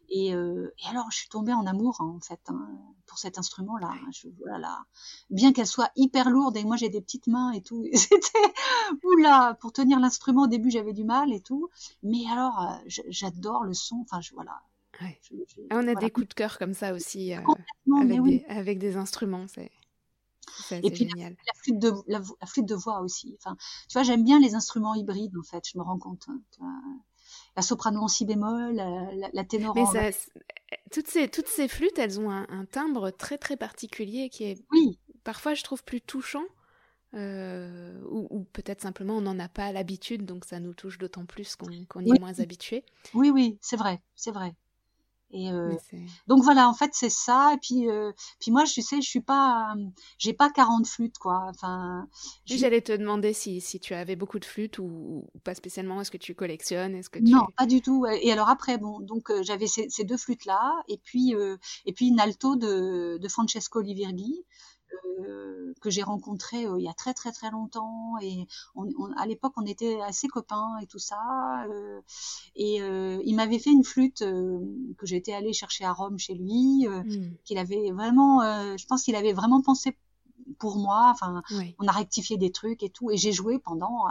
Et, euh, et, alors, je suis tombée en amour hein, en fait hein, pour cet instrument-là. Je, voilà, bien qu'elle soit hyper lourde et moi j'ai des petites mains et tout, (laughs) c'était oula pour tenir l'instrument. Au début, j'avais du mal et tout, mais alors euh, j'adore le son. Enfin, je, voilà, Ah, on a des coups de cœur comme ça aussi euh, avec, des, instruments. C'est et puis génial. La, flûte de, la, flûte de voix aussi. Enfin, tu vois, j'aime bien les instruments hybrides en fait. Je me rends compte. Hein, la soprano en si bémol, la, la ténor Mais ça, toutes ces toutes ces flûtes, elles ont un, timbre très très particulier qui est oui. parfois je trouve plus touchant. Euh, ou, peut-être simplement on n'en a pas l'habitude, donc ça nous touche d'autant plus qu'on y est moins habitué. Oui, oui, c'est vrai, c'est vrai. Et euh, donc voilà, en fait, c'est ça. Et puis, euh, puis moi, je sais, je suis pas, j'ai pas 40 flûtes, quoi. Enfin, j'allais te demander si, si tu avais beaucoup de flûtes ou, pas spécialement. Est-ce que tu collectionnes? Est-ce que non, pas du tout. Et alors après, bon, donc j'avais ces, ces, deux flûtes là, et puis et puis une alto de, de Francesco Livirghi euh, que j'ai rencontré euh, il y a très très très longtemps et on, à l'époque on était assez copains et tout ça euh, et il m'avait fait une flûte que j'étais allée chercher à Rome chez lui mmh. qu'il avait vraiment je pense qu'il avait vraiment pensé pour moi. Enfin, on a rectifié des trucs et tout. Et j'ai joué pendant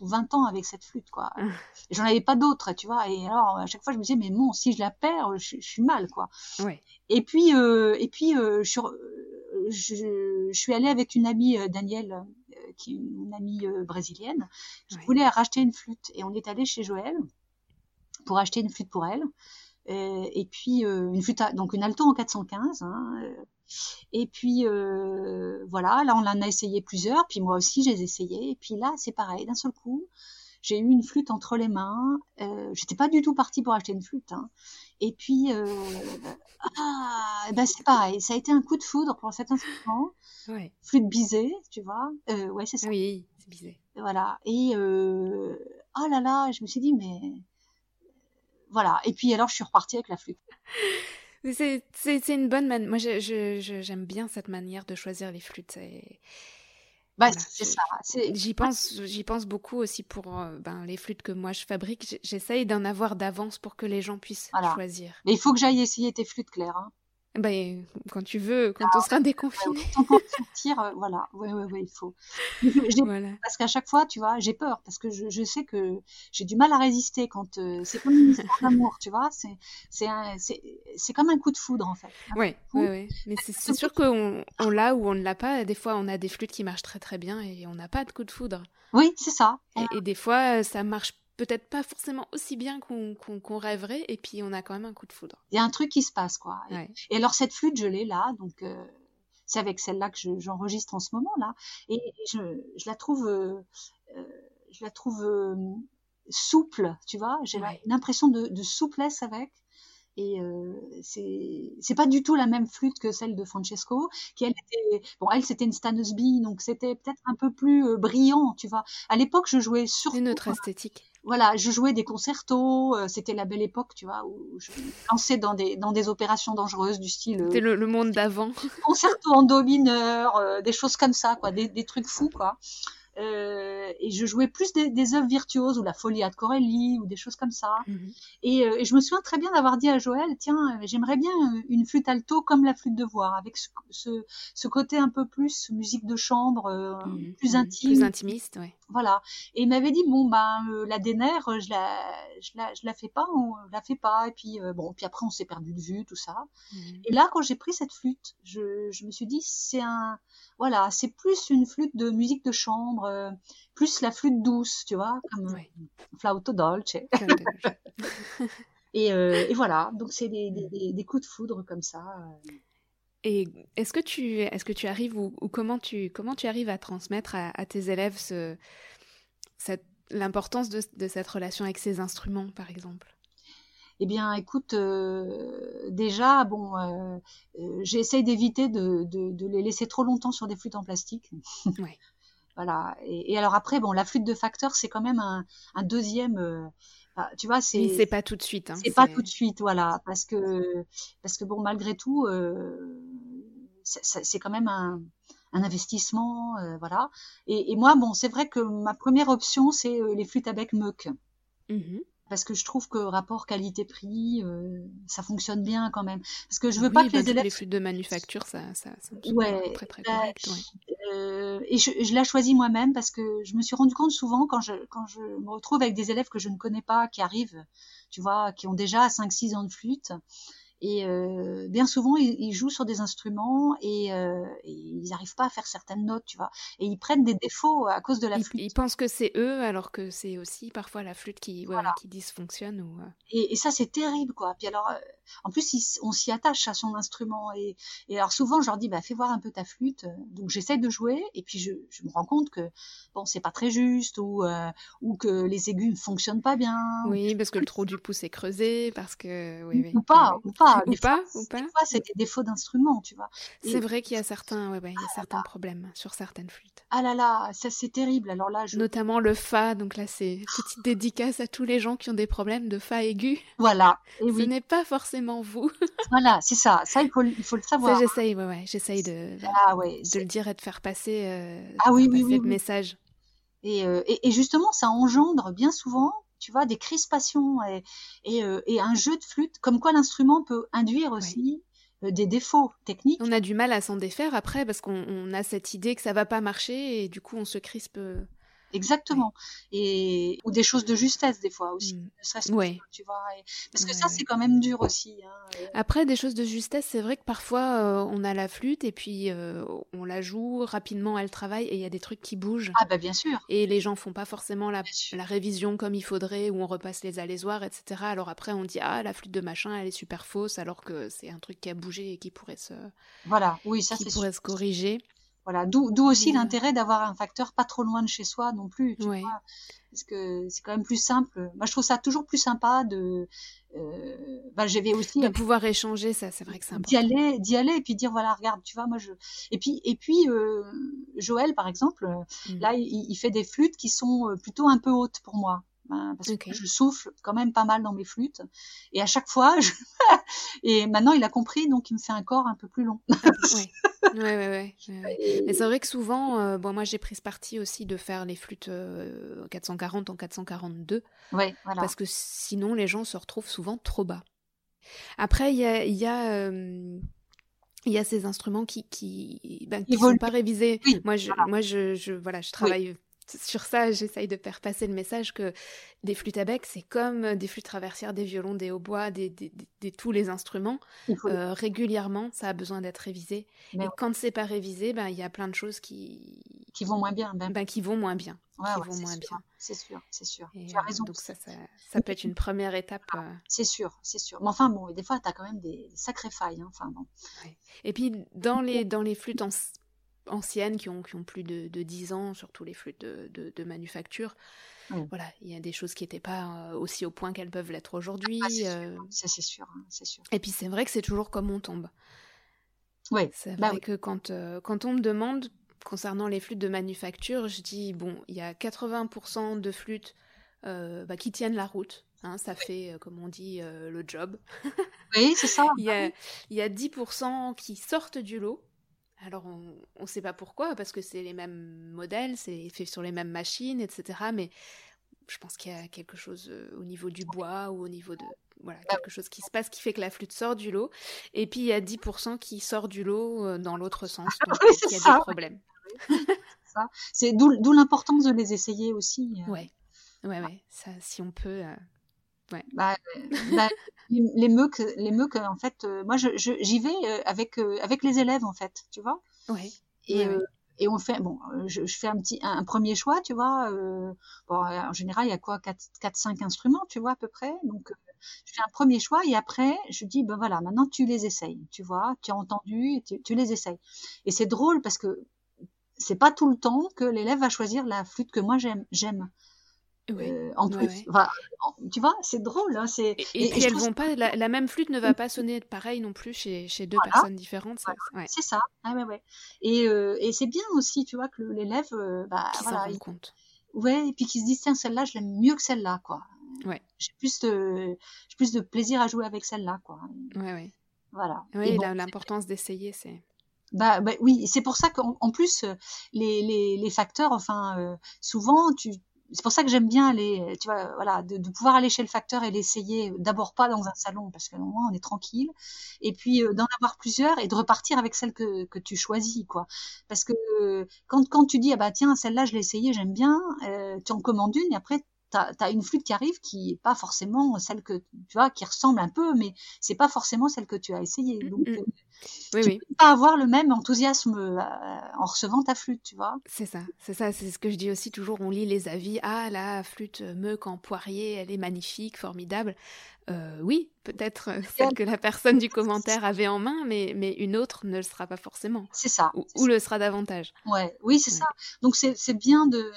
20 ans avec cette flûte, quoi. Ah. J'en avais pas d'autres, tu vois. Et alors, à chaque fois, je me disais, mais bon, si je la perds, je, suis mal, quoi. Et puis, et puis, je, je, suis allée avec une amie, euh, Danielle, euh, qui est une amie euh, brésilienne, qui voulait racheter une flûte. Et on est allé chez Joël pour acheter une flûte pour elle. Et puis une flûte, donc une alto en 415. Hein, et puis voilà, là on en a essayé plusieurs, puis moi aussi j'ai essayé. Et puis là c'est pareil, d'un seul coup, j'ai eu une flûte entre les mains. Euh, J'étais pas du tout partie pour acheter une flûte. Hein. Et puis, euh, ah, ben c'est pareil. Ça a été un coup de foudre pour cet instrument. Ouais. Flûte bisée, tu vois. Euh, ouais, c'est ça. Oui, c'est bisé. Voilà. Et euh, oh là là, je me suis dit mais voilà. Et puis alors, je suis repartie avec la flûte. (laughs) C'est une bonne manière. Moi, j'aime je, bien cette manière de choisir les flûtes. Bah, c'est ça. J'y pense, j'y pense beaucoup aussi pour euh, ben, les flûtes que moi je fabrique. J'essaye d'en avoir d'avance pour que les gens puissent choisir. Mais il faut que j'aille essayer tes flûtes, Claire. Hein. Ben, quand tu veux, quand on sera déconfiné. Quand on sortir, euh, voilà. Oui, oui, oui, il faut. Parce qu'à chaque fois, tu vois, j'ai peur parce que je, je sais que j'ai du mal à résister quand euh, c'est comme une histoire d'amour, tu vois. C'est c'est comme un coup de foudre en fait. Oui, oui, oui. Mais c'est sûr qu'on on, l'a ou on ne l'a pas. Des fois, on a des flûtes qui marchent très très bien et on n'a pas de coup de foudre. Oui, c'est ça. Et, et, des fois, ça marche peut-être pas forcément aussi bien qu'on rêverait, et puis on a quand même un coup de foudre. Il y a un truc qui se passe, quoi. Et, alors cette flûte, je l'ai là, donc euh, c'est avec celle-là que j'enregistre en ce moment là, et je, la trouve, euh, euh, je la trouve souple, tu vois. J'ai une impression de, de, souplesse avec. Et euh, c'est pas du tout la même flûte que celle de Francesco, qui elle était bon, elle c'était une Stanesby, donc c'était peut-être un peu plus brillant, tu vois. À l'époque, je jouais surtout une autre esthétique voilà, je jouais des concertos, euh, c'était la belle époque, tu vois, où je me lançais dans des, dans des opérations dangereuses du style. C'était le, monde d'avant. Concerto en do mineur, euh, des choses comme ça, quoi, des, des trucs fous, quoi. Euh, et je jouais plus des, des, œuvres virtuoses ou la folie de Corelli ou des choses comme ça. Mhm. et, euh, et, je me souviens très bien d'avoir dit à Joël, tiens, j'aimerais bien une flûte alto comme la flûte de voix, avec ce, ce, ce côté un peu plus musique de chambre, euh, mhm. plus mhm. intime. Plus intimiste, ouais. Voilà. Et il m'avait dit, bon, ben, la Déner, je la, je la, je la fais pas, on la fait pas. Et puis, bon, puis après, on s'est perdu de vue, tout ça. Et là, quand j'ai pris cette flûte, je, je me suis dit, c'est un, voilà, c'est plus une flûte de musique de chambre, euh, plus la flûte douce, tu vois, comme oui. flauto dolce. (laughs) (laughs) et, euh, et, voilà, donc c'est des, des, des, coups de foudre comme ça. Et est-ce que tu est-ce que tu arrives ou, comment tu comment tu arrives à transmettre à, à tes élèves ce, cette l'importance de, de, cette relation avec ces instruments, par exemple? Eh bien, écoute, euh, déjà, bon, euh, euh, j'essaye d'éviter de, de, de, les laisser trop longtemps sur des flûtes en plastique. Ouais. (laughs) voilà. Et, et, alors après, bon, la flûte de facteur, c'est quand même un, un deuxième. Euh, bah, tu vois, c'est. c'est pas tout de suite. Hein, c'est pas tout de suite, voilà, parce que parce que bon, malgré tout, euh, c'est quand même un, un investissement, euh, voilà. Et, et, moi, bon, c'est vrai que ma première option, c'est les flûtes à bec muck. Mmh parce que je trouve que rapport qualité-prix, euh, ça fonctionne bien quand même. Parce que je veux pas que bah, les élèves. Les flûtes de manufacture, ça, ça, ça ouais, très très bah, correct. Ouais. Euh, et je, je l'ai choisi moi-même parce que je me suis rendu compte souvent quand je quand je me retrouve avec des élèves que je ne connais pas qui arrivent, tu vois, qui ont déjà 5-6 ans de flûte et euh, bien souvent, ils, ils, jouent sur des instruments et, euh, et ils n'arrivent pas à faire certaines notes, tu vois. Et ils prennent des défauts à cause de la ils, flûte. Ils pensent que c'est eux, alors que c'est aussi parfois la flûte qui, ouais, Voilà. qui dysfonctionne. Ou, euh, Et, et ça, c'est terrible, quoi. Puis alors, en plus, on s'y attache à son instrument. Et, et alors, souvent, je leur dis, bah, fais voir un peu ta flûte. Donc, j'essaie de jouer. Et puis, je, je me rends compte que, bon, c'est pas très juste ou, euh, ou que les aigus ne fonctionnent pas bien. Oui, parce que le trou du pouce est creusé, parce que. Oui, oui, Ou pas, ou pas. Ou Des pas, fois, ou pas. C'est des défauts d'instrument, tu vois. Et- C'est vrai qu'il y a certains, ouais, ouais, il y a certains problèmes sur certaines flûtes. Ah là là, ça, c'est terrible. Alors là, je, Notamment le fa, donc là c'est petite dédicace à tous les gens qui ont des problèmes de fa aigu. voilà. Et Ce oui, n'est pas forcément vous. (laughs) voilà, c'est ça. Ça, il faut, le- il faut le Ça savoir. j'essaye, ouais, ouais, j'essaye de, Ah ouais. de le dire et de faire passer, euh, Ah oui, faire oui, passer oui, le message. Et, euh, et, et justement, ça engendre bien souvent, tu vois, des crispations et, et, euh, et un jeu de flûte, comme quoi l'instrument peut induire aussi euh, des défauts techniques. On a du mal à s'en défaire après parce qu'on on a cette idée que ça va pas marcher et du coup on se crispe. Exactement. Et ou des choses de justesse des fois aussi, Mm. que Ouais. ça, tu vois. et- parce que Ouais, ça, ouais. c'est quand même dur aussi. Hein. Après, des choses de justesse, c'est vrai que parfois euh, on a la flûte et puis euh, on la joue rapidement, elle travaille et il y a des trucs qui bougent. Ah bah bien sûr. Et les gens font pas forcément la, révision comme il faudrait, ou on repasse les alésoirs, etc. Alors après, on dit ah la flûte de machin, elle est super fausse, alors que c'est un truc qui a bougé et qui pourrait se, Voilà. Oui, ça qui pourrait sûr. se corriger. Voilà. D'où d'où aussi euh, l'intérêt d'avoir un facteur pas trop loin de chez soi non plus. Tu Ouais. vois. Parce que c'est quand même plus simple. Moi, je trouve ça toujours plus sympa de. Euh, bah, j'avais aussi De pouvoir échanger, ça, c'est vrai que c'est d'y important. aller d'y aller et puis dire voilà regarde tu vois moi je et puis et puis euh, Joël par exemple euh, Mm. là il, il fait des flûtes qui sont euh, plutôt un peu hautes pour moi hein, parce que je souffle quand même pas mal dans mes flûtes et à chaque fois je... (laughs) et maintenant il a compris donc il me fait un corps un peu plus long (laughs) ouais, ouais. Et- Mais c'est vrai que souvent, euh, bon, moi j'ai pris ce parti aussi de faire les flûtes euh, 440 en 442, ouais voilà parce que sinon les gens se retrouvent souvent trop bas. Après, il y a, il y a, euh, il y a ces instruments qui, qui, ben, qui sont pas révisés. Oui, moi, je, voilà. moi, je, je, voilà, je travaille sur ça. J'essaye de faire passer le message que des flûtes à bec, c'est comme des flûtes traversières, des violons, des hautbois, des, des, des- des- tous les instruments. Euh, régulièrement, ça a besoin d'être révisé. Mais et ouais. quand c'est pas révisé, ben il y a plein de choses qui, qui vont moins bien ben, ben, qui vont moins bien, ouais, qui ouais, vont moins sûr, bien. c'est sûr c'est sûr Et, tu as euh, raison donc ça, ça, ça peut être une première étape. euh. c'est sûr c'est sûr mais enfin bon des fois tu as quand même des, sacrées failles hein. enfin bon Et puis dans les dans les flûtes anci- anciennes qui ont qui ont plus de, de 10 ans, surtout les flûtes de, de, de manufacture, Oui. voilà, il y a des choses qui n'étaient pas euh, aussi au point qu'elles peuvent l'être aujourd'hui. Ah, c'est sûr, euh. ça c'est sûr hein, c'est sûr Et puis c'est vrai que c'est toujours comme on tombe. ouais C'est Bah vrai oui. que quand, euh, quand on me demande concernant les flûtes de manufacture, je dis bon, il y a 80% de flûtes euh, bah, qui tiennent la route. hein, ça fait, euh, comme on dit, euh, le job. oui c'est ça (laughs) Il y a, il y a 10% qui sortent du lot. Alors on ne sait pas pourquoi, parce que c'est les mêmes modèles, c'est fait sur les mêmes machines, etc. Mais je pense qu'il y a quelque chose euh, au niveau du bois ou au niveau de... Voilà, Bah quelque chose qui se passe qui fait que la flûte sort du lot. Et puis il y a 10% qui sort du lot euh, dans l'autre sens. Donc Oui, euh, c'est il y a ça. des problèmes. (laughs) C'est d'où l'importance de les essayer aussi. euh. Ouais, ouais, ouais. Ça, si on peut... Bah, euh, bah, (laughs) les meucs, les en fait, euh, moi, je- je- j'y vais euh, avec euh, avec les élèves, en fait, tu vois? Ouais, Et Ouais, euh, et on fait, bon, je, je fais un petit, un, un premier choix, tu vois. bon, en général, il y a quoi, quatre, quatre, cinq instruments, tu vois, à peu près? Donc, je fais un premier choix et après, je dis, ben voilà, maintenant tu les essayes, tu vois. Tu as entendu, tu, tu les essayes. Et c'est drôle parce que c'est pas tout le temps que l'élève va choisir la flûte que moi j'aime. Ouais. Euh, en Ouais, plus, ouais. Enfin, tu vois, c'est drôle. Hein, c'est Et, et puis je elles vont pas, la, la même flûte ne va pas sonner pareil non plus chez, chez deux Voilà. personnes différentes. ça- ouais, C'est ça, ah ouais, ouais. Et, euh, et c'est bien aussi, tu vois, que l'élève, euh, bah, qui s'en voilà, il- compte. ouais, et puis qu'il se dise, tiens, celle-là, je l'aime mieux que celle-là, quoi. Ouais. J'ai plus de, j'ai plus de plaisir à jouer avec celle-là, quoi. Ouais, ouais. Voilà. Ouais, bon, la- l'importance d'essayer, c'est. bah, bah oui, c'est pour ça qu'en en plus, les, les, les facteurs, enfin, euh, souvent, tu, c'est pour ça que j'aime bien aller, tu vois, voilà, de, pouvoir aller chez le facteur et l'essayer. D'abord pas dans un salon parce que au moins on est tranquille, et puis euh, d'en avoir plusieurs et de repartir avec celle que, que tu choisis, quoi. Parce que euh, quand quand tu dis ah bah tiens celle-là je l'ai essayée, j'aime bien, euh, tu en commandes une et après t'as as une flûte qui arrive qui est pas forcément celle que tu vois qui ressemble un peu mais c'est pas forcément celle que tu as essayée Mm, donc mm. euh, Oui, tu oui. peux pas avoir le même enthousiasme euh, en recevant ta flûte tu vois C'est ça, c'est ça, c'est ce que je dis aussi toujours. On lit les avis. Ah, la flûte Meuk en poirier, elle est magnifique, formidable. Euh, oui, peut-être celle que la personne du (laughs) commentaire avait en main, mais, mais une autre ne le sera pas forcément, c'est ça ou, le sera davantage. Ouais, oui, c'est Ouais. ça. Donc c'est bien de,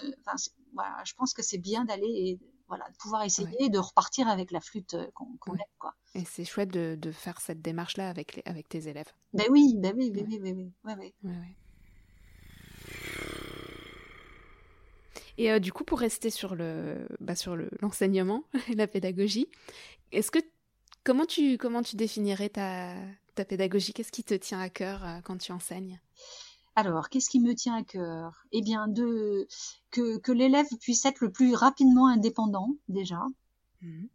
voilà, je pense que c'est bien d'aller voilà, de pouvoir essayer Ouais. et de repartir avec la flûte euh, qu'on Ouais. aime, quoi. Et c'est chouette de, de faire cette démarche-là avec, les, avec tes élèves. Ben oui, ben oui, ben oui, ben oui. Ouais, ouais. Et euh, du coup, pour rester sur le, bah, sur le, l'enseignement (laughs) et la pédagogie, est-ce que comment tu comment tu définirais ta, ta pédagogie? Qu'est-ce qui te tient à cœur euh, quand tu enseignes? Alors, qu'est-ce qui me tient à cœur? Eh bien, de que que l'élève puisse être le plus rapidement indépendant déjà Mhm.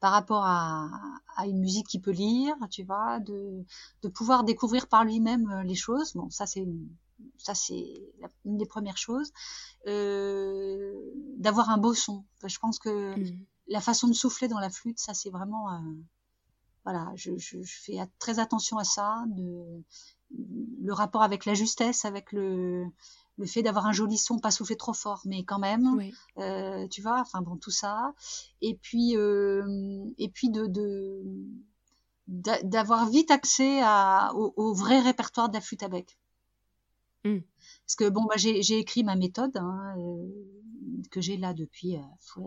par rapport à, à une musique qu'il peut lire, tu vois, de, de pouvoir découvrir par lui-même euh, les choses. Bon, ça c'est une- ça c'est une des premières choses. Euh, D'avoir un beau son. Enfin, je pense que Mhm. la façon de souffler dans la flûte, ça c'est vraiment, euh, voilà, je, je, je fais très attention à ça. De, le rapport avec la justesse, avec le, le fait d'avoir un joli son, pas souffler trop fort, mais quand même Oui. euh, tu vois, enfin bon, tout ça. Et puis, euh, et puis de, de d'a- d'avoir vite accès à, au, au vrai répertoire de la flûte à bec. Mm. Parce que bon, bah, j'ai, j'ai écrit ma méthode hein, euh, que j'ai là depuis, euh,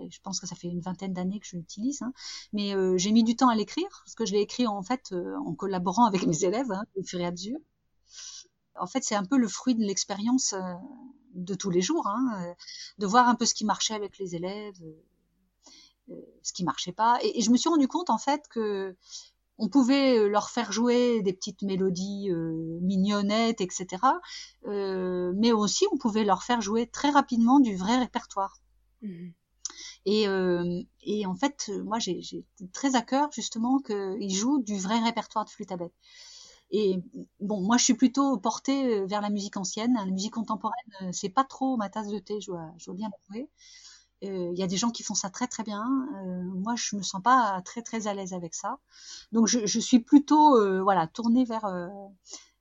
je pense que ça fait une vingtaine d'années que je l'utilise, hein, mais euh, j'ai mis du temps à l'écrire parce que je l'ai écrit en fait euh, en collaborant avec mes élèves hein, au fur et à mesure. En fait, c'est un peu le fruit de l'expérience euh, de tous les jours, hein, euh, de voir un peu ce qui marchait avec les élèves, euh, ce qui marchait pas. Et, et je me suis rendu compte en fait que on pouvait leur faire jouer des petites mélodies euh, mignonnettes, etc. Euh, mais aussi on pouvait leur faire jouer très rapidement du vrai répertoire. Mhm. Et, euh, et en fait, moi, j'ai j'ai très à cœur justement qu'ils jouent du vrai répertoire de flûte à bec. Et bon, moi, je suis plutôt portée euh, vers la musique ancienne. La musique contemporaine, euh, c'est pas trop ma tasse de thé, je dois, je dois bien l'avouer. Euh, Il y a des gens qui font ça très très bien. Euh, moi, je me sens pas très très à l'aise avec ça. Donc, je, je suis plutôt euh, voilà tournée vers euh,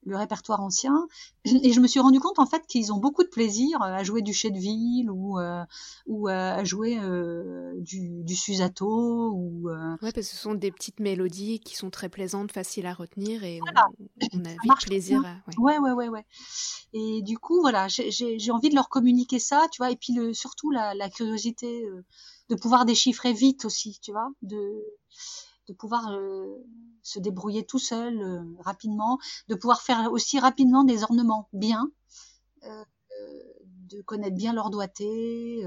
le répertoire ancien. (clears throat) Et je me suis rendu compte en fait qu'ils ont beaucoup de plaisir à jouer du chef de ville ou euh, ou à jouer euh, du, du Susato ou euh, Ouais, parce que ce sont des petites mélodies qui sont très plaisantes, faciles à retenir et Voilà. on, on a vite plaisir à. ouais. Ouais, ouais, ouais, ouais. Et du coup, voilà, j'ai- envie de leur communiquer ça, tu vois, et puis le, surtout la, la curiosité euh, de pouvoir déchiffrer vite aussi, tu vois, de, de pouvoir euh, se débrouiller tout seul euh, rapidement, de pouvoir faire aussi rapidement des ornements bien, euh, de connaître bien leur doigté.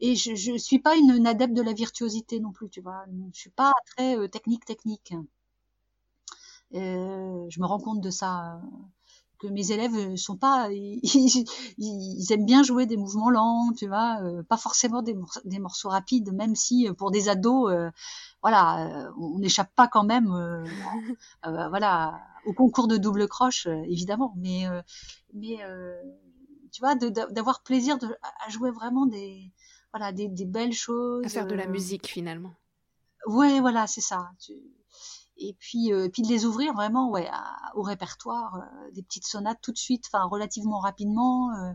et je, je suis pas une, adepte de la virtuosité non plus, tu vois, je suis pas très technique technique. Je me rends compte de ça. Euh, que mes élèves euh, sont pas, (laughs) ils, ils- aiment bien jouer des mouvements lents, tu vois, euh, pas forcément des, morceaux, des morceaux rapides, même si euh, pour des ados, euh, voilà, euh, on n'échappe pas quand même, euh, euh, voilà, au concours de double croche, euh, évidemment, mais, euh, mais euh, tu vois, d'avoir plaisir de, à jouer vraiment des, voilà, des, des belles choses. À faire de la euh, musique finalement. Ouais, voilà, c'est ça. Tu- Et puis, euh, puis de les ouvrir vraiment, ouais, à- au répertoire, euh, des petites sonates tout de suite, enfin relativement rapidement, euh,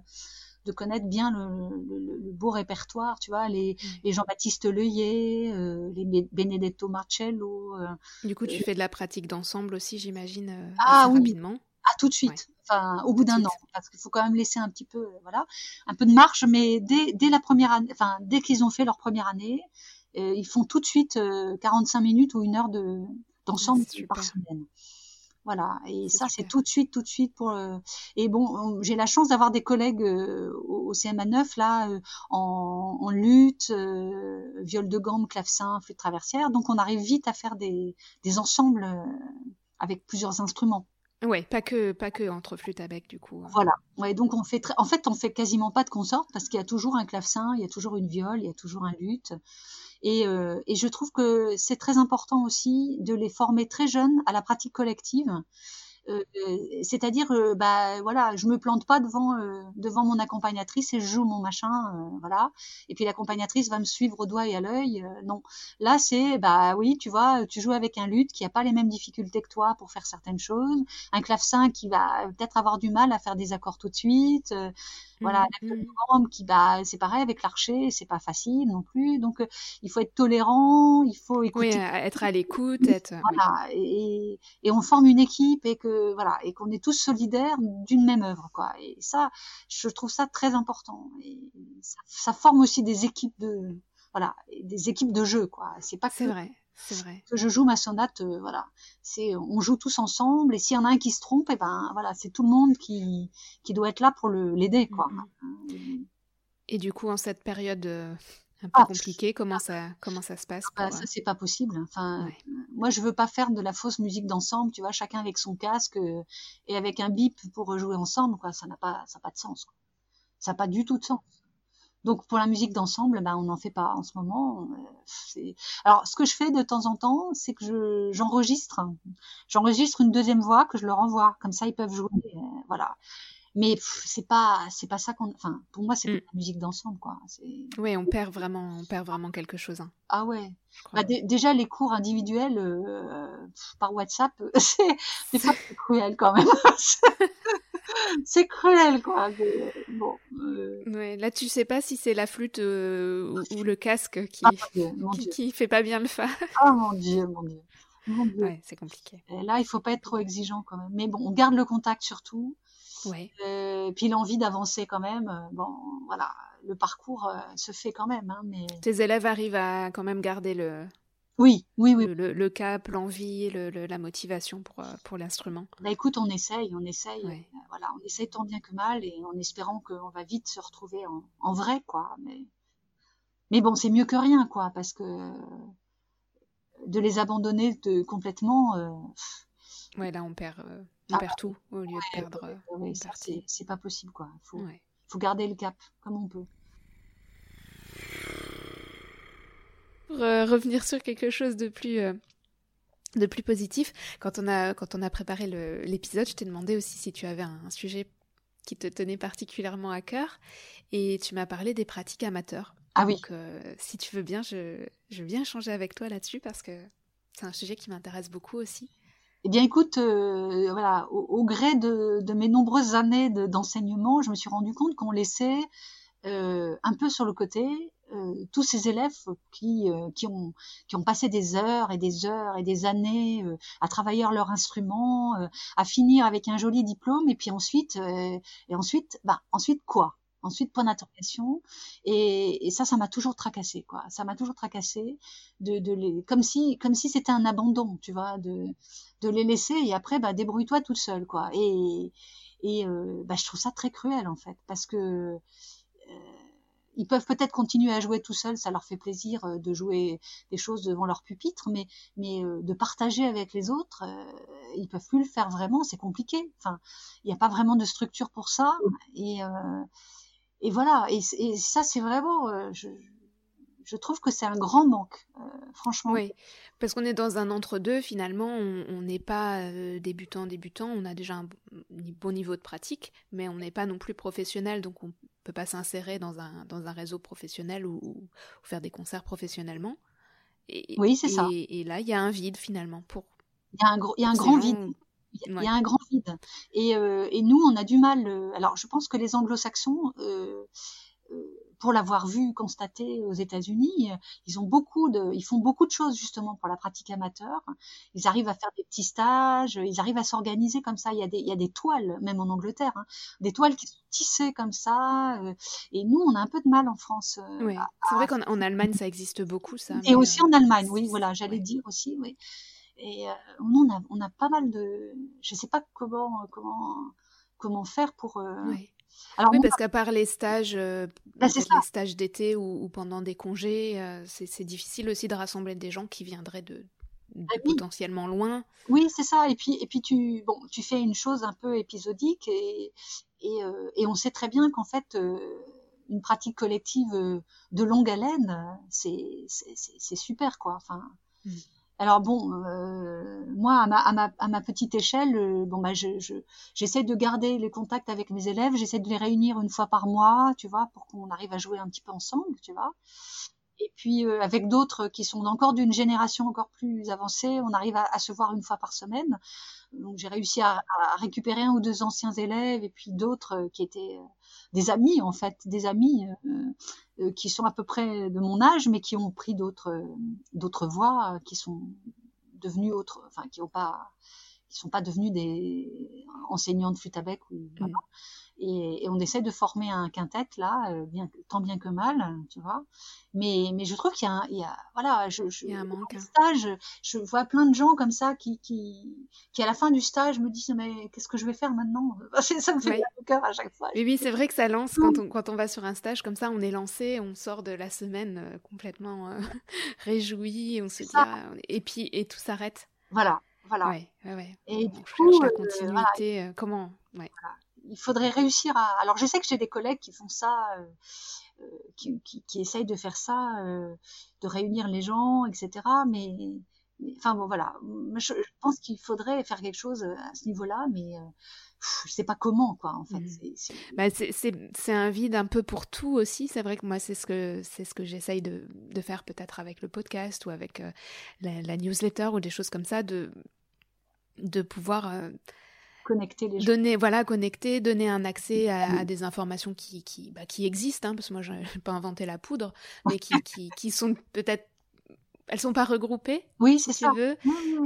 de connaître bien le, le- le beau répertoire, tu vois, les, Mm. les Jean-Baptiste Leuillet, euh, les Be- Benedetto Marcello, euh, Du coup, tu fais de la pratique d'ensemble aussi, j'imagine, euh, Ah assez oui. rapidement. ah tout de suite, enfin au bout d'un an, parce qu'il faut quand même laisser un petit peu, euh, voilà, un peu de marge, mais dès, dès la première année, enfin dès qu'ils ont fait leur première année, euh, ils font tout de suite euh, 45 minutes ou une heure de d'ensemble par semaine. Voilà, et ça c'est tout de suite, tout de suite pour. euh, Et bon, on- j'ai la chance d'avoir des collègues euh, au, au CMA 9 là euh, en, en lutte, viol de gamme, clavecin, flûte traversière, donc on arrive vite à faire des, des ensembles avec plusieurs instruments. Ouais, pas que pas que entre flûte à bec du coup. Voilà. Ouais, donc on fait en fait on fait quasiment pas de consort parce qu'il y a toujours un clavecin, il y a toujours une viole, il y a toujours un luth. Et, euh, et je trouve que c'est très important aussi de les former très jeunes à la pratique collective c'est-à-dire, euh, bah voilà, je me plante pas devant euh, devant mon accompagnatrice et je joue mon machin, voilà. Et puis l'accompagnatrice va me suivre au doigt et à l'œil. non, là c'est, bah oui, tu vois, tu joues avec un luth qui a pas les mêmes difficultés que toi pour faire certaines choses, un clavecin qui va peut-être avoir du mal à faire des accords tout de suite. Voilà, mmh, mmh. qui bah c'est pareil avec l'archer, c'est pas facile non plus. Donc il faut être tolérant, il faut écouter. Oui, être à l'écoute, être. Voilà, et, et, on forme une équipe et que voilà et qu'on est tous solidaires d'une même œuvre quoi. Et ça, je trouve ça très important. Et ça, ça forme aussi des équipes de voilà, des équipes de jeu quoi. C'est pas C'est vrai. C'est vrai. Que je joue ma sonate, euh, voilà. C'est, on joue tous ensemble, et s'il y en a un qui se trompe, et eh ben voilà, c'est tout le monde qui, qui doit être là pour le, l'aider, quoi. Mm-hmm. Et du coup, en cette période euh, un peu ah, compliquée, comment ça, comment ça se passe ah bah, Ça, c'est pas possible. Enfin, moi, je veux pas faire de la fausse musique d'ensemble, tu vois, chacun avec son casque euh, et avec un bip pour jouer ensemble, quoi. Ça n'a pas, ça n'a pas de sens. Quoi. Ça n'a pas du tout de sens. Donc pour la musique d'ensemble, ben on n'en fait pas en ce moment. Euh, alors ce que je fais de temps en temps, c'est que je j'enregistre, j'enregistre une deuxième voix que je leur envoie, comme ça ils peuvent jouer, euh, voilà. Mais c'est pas c'est pas ça qu'on, enfin pour moi c'est mm. la musique d'ensemble quoi. Oui, on perd vraiment on perd vraiment quelque chose. Hein. Ah ouais. Bah, déjà les cours individuels euh, par WhatsApp, (laughs) c'est pas cruel quand même. (laughs) c'est cruel, quoi. bon, euh... là, tu sais pas si c'est la flûte euh, ou, le casque qui, ah, qui, fait pas bien le fa. oh (laughs) mon dieu, mon dieu. Mon dieu. Ouais, c'est compliqué. Et là, il faut pas être trop exigeant quand même. Mais bon, on garde le contact surtout. Ouais. Euh, puis l'envie d'avancer quand même. Euh, bon, voilà, le parcours se fait quand même. Hein, mais... Tes élèves arrivent à quand même garder le, oui, oui, oui. Le, cap, l'envie, la motivation pour, euh, pour l'instrument. Bah écoute, on essaye, on essaye. Euh, voilà, on essaye tant bien que mal et en espérant qu'on va vite se retrouver en, vrai, quoi. Mais, mais bon, c'est mieux que rien, quoi, parce que de les abandonner de, complètement. Euh, ouais, là, on perd, on ah, perd tout au lieu de perdre. Oui, c'est pas possible, quoi. Il faut, faut garder le cap comme on peut. pour euh, revenir sur quelque chose de plus euh, de plus positif, quand on a quand on a préparé l'épisode, je t'ai demandé aussi si tu avais un, sujet qui te tenait particulièrement à cœur, et tu m'as parlé des pratiques amateurs. Ah oui. Donc, euh, si tu veux bien, je, je veux bien échanger avec toi là-dessus parce que c'est un sujet qui m'intéresse beaucoup aussi. Eh bien, écoute, voilà, au, gré de, mes nombreuses années d'enseignement, je me suis rendu compte qu'on laissait un peu sur le côté euh, tous ces élèves qui, euh, qui, ont, qui ont passé des heures et des heures et des années euh, à travailler leur instrument, à finir avec un joli diplôme, et puis ensuite, et ensuite, bah, ensuite quoi? Ensuite, point d'interrogation. Et, et, ça, ça m'a toujours tracassé, quoi. Ça m'a toujours tracassé de, de les, comme si, comme si c'était un abandon, tu vois, de, de les laisser et après, bah, débrouille-toi toute seule, quoi. Et, et bah, je trouve ça très cruel, en fait, parce que ils peuvent peut-être continuer à jouer tout seuls, ça leur fait plaisir euh, de jouer des choses devant leur pupitre, mais, mais euh, de partager avec les autres, euh, ils peuvent plus le faire vraiment, c'est compliqué. Enfin, il n'y a pas vraiment de structure pour ça. Et, et voilà, et, ça c'est vraiment, je, je trouve que c'est un grand manque, franchement. Oui, parce qu'on est dans un entre-deux, finalement, on n'est pas débutant, débutant, on a déjà un bon niveau de pratique, mais on n'est pas non plus professionnel, donc on peut pas s'insérer dans un, dans un réseau professionnel ou, faire des concerts professionnellement. Et, oui, c'est ça. Et là, il y a un vide finalement pour. Il y a un, y a un grand vide. Il y, a un grand vide. Et, euh, et, nous, on a du mal. Euh, alors, je pense que les anglo-saxons, euh, pour l'avoir vu, constaté aux États-Unis, ils ont beaucoup de, ils font beaucoup de choses justement pour la pratique amateur. Ils arrivent à faire des petits stages, ils arrivent à s'organiser comme ça. Il y a des, il y a des toiles, même en Angleterre, hein, des toiles qui sont tissées comme ça. Euh, et nous, on a un peu de mal en France. Euh, oui, c'est vrai qu'en Allemagne, ça existe beaucoup, ça. Et aussi en Allemagne, oui, voilà, j'allais dire aussi, oui. Et euh, on a, on a pas mal de, je sais pas comment, comment, comment faire pour. Oui oui, parce qu'à part les stages, euh, bah, les stages d'été ou, pendant des congés, euh, c'est difficile aussi de rassembler des gens qui viendraient de ah potentiellement loin. Oui, c'est ça. Et puis, et puis tu, bon, tu fais une chose un peu épisodique et, et, euh, et on sait très bien qu'en fait, euh, une pratique collective euh, de longue haleine, c'est, c'est, super, quoi. Enfin. Mm. Alors bon, euh, moi à ma, à, à petite échelle, bon bah je, je, j'essaie de garder les contacts avec mes élèves, j'essaie de les réunir une fois par mois, tu vois, pour qu'on arrive à jouer un petit peu ensemble, tu vois. Et puis euh, avec d'autres qui sont encore d'une génération encore plus avancée, on arrive à, se voir une fois par semaine. Donc j'ai réussi à, récupérer un ou deux anciens élèves et puis d'autres euh, qui étaient euh, des amis en fait, des amis qui sont à peu près de mon âge mais qui ont pris d'autres d'autres voies, qui sont devenus autres, enfin qui ont pas, qui sont pas devenus des enseignants de flûte à bec ou mmh. Et, et, on essaie de former un quintet là, euh, bien, tant bien que mal, tu vois. Mais, mais je trouve qu'il y, a, il y a, voilà, je, je, il y a un manque. Hein. stage, je vois plein de gens comme ça qui, qui, qui à la fin du stage me disent mais qu'est-ce que je vais faire maintenant? (laughs) Ça me fait oui. le cœur à chaque fois. Oui, oui, c'est vrai que ça lance quand on, quand on va sur un stage comme ça, on est lancé, on sort de la semaine euh, complètement euh, (laughs) réjoui, on se dit ah, et puis et tout s'arrête. Voilà, voilà. Ouais, ouais, ouais. Et du coup, la continuité, euh, comment. Voilà il faudrait réussir à. Alors, je sais que j'ai des collègues qui font ça, euh, euh, qui, qui, qui, essayent de faire ça, euh, de réunir les gens, etc. Mais, enfin bon, voilà. Je, pense qu'il faudrait faire quelque chose à ce niveau-là, mais je sais pas comment, quoi. En fait, mmh. bah, c'est un vide un peu pour tout aussi. C'est vrai que moi, c'est ce que c'est ce que j'essaye de, de, faire peut-être avec le podcast ou avec la, la, newsletter ou des choses comme ça, de de pouvoir connecter les gens. Donner, voilà, connecter, donner un accès à, des informations qui, qui, bah, qui existent, hein, parce que moi, je n'ai pas inventé la poudre, mais qui, (laughs) qui, qui sont peut-être. Elles sont pas regroupées. Oui, c'est si ça. Tu veux.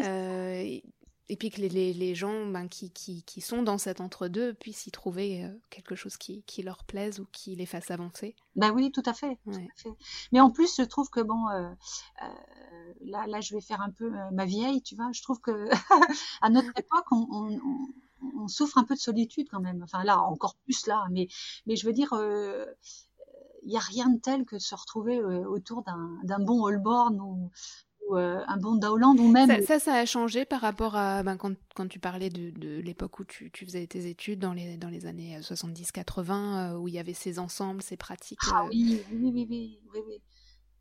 Euh, et, puis que les, les, les gens ben, qui, qui, qui, sont dans cet entre-deux puissent y trouver euh, quelque chose qui, qui, leur plaise ou qui les fasse avancer. Ben oui, tout à fait. Tout à fait. Mais en plus, je trouve que bon, euh, là, là, je vais faire un peu ma vieille, tu vois. Je trouve que (laughs) à notre époque, on, on, on souffre un peu de solitude quand même. Enfin là, encore plus là, mais mais je veux dire, il euh, n'y a rien de tel que de se retrouver euh, autour d'un bon Holborn ou, euh, un bon Dowland ou même. Ça, ça, a changé par rapport à ben, quand, quand, tu parlais de, de l'époque où tu, tu, faisais tes études dans les, dans les années 70-80, où il y avait ces ensembles, ces pratiques. Ah oui, oui, oui, oui, oui, oui.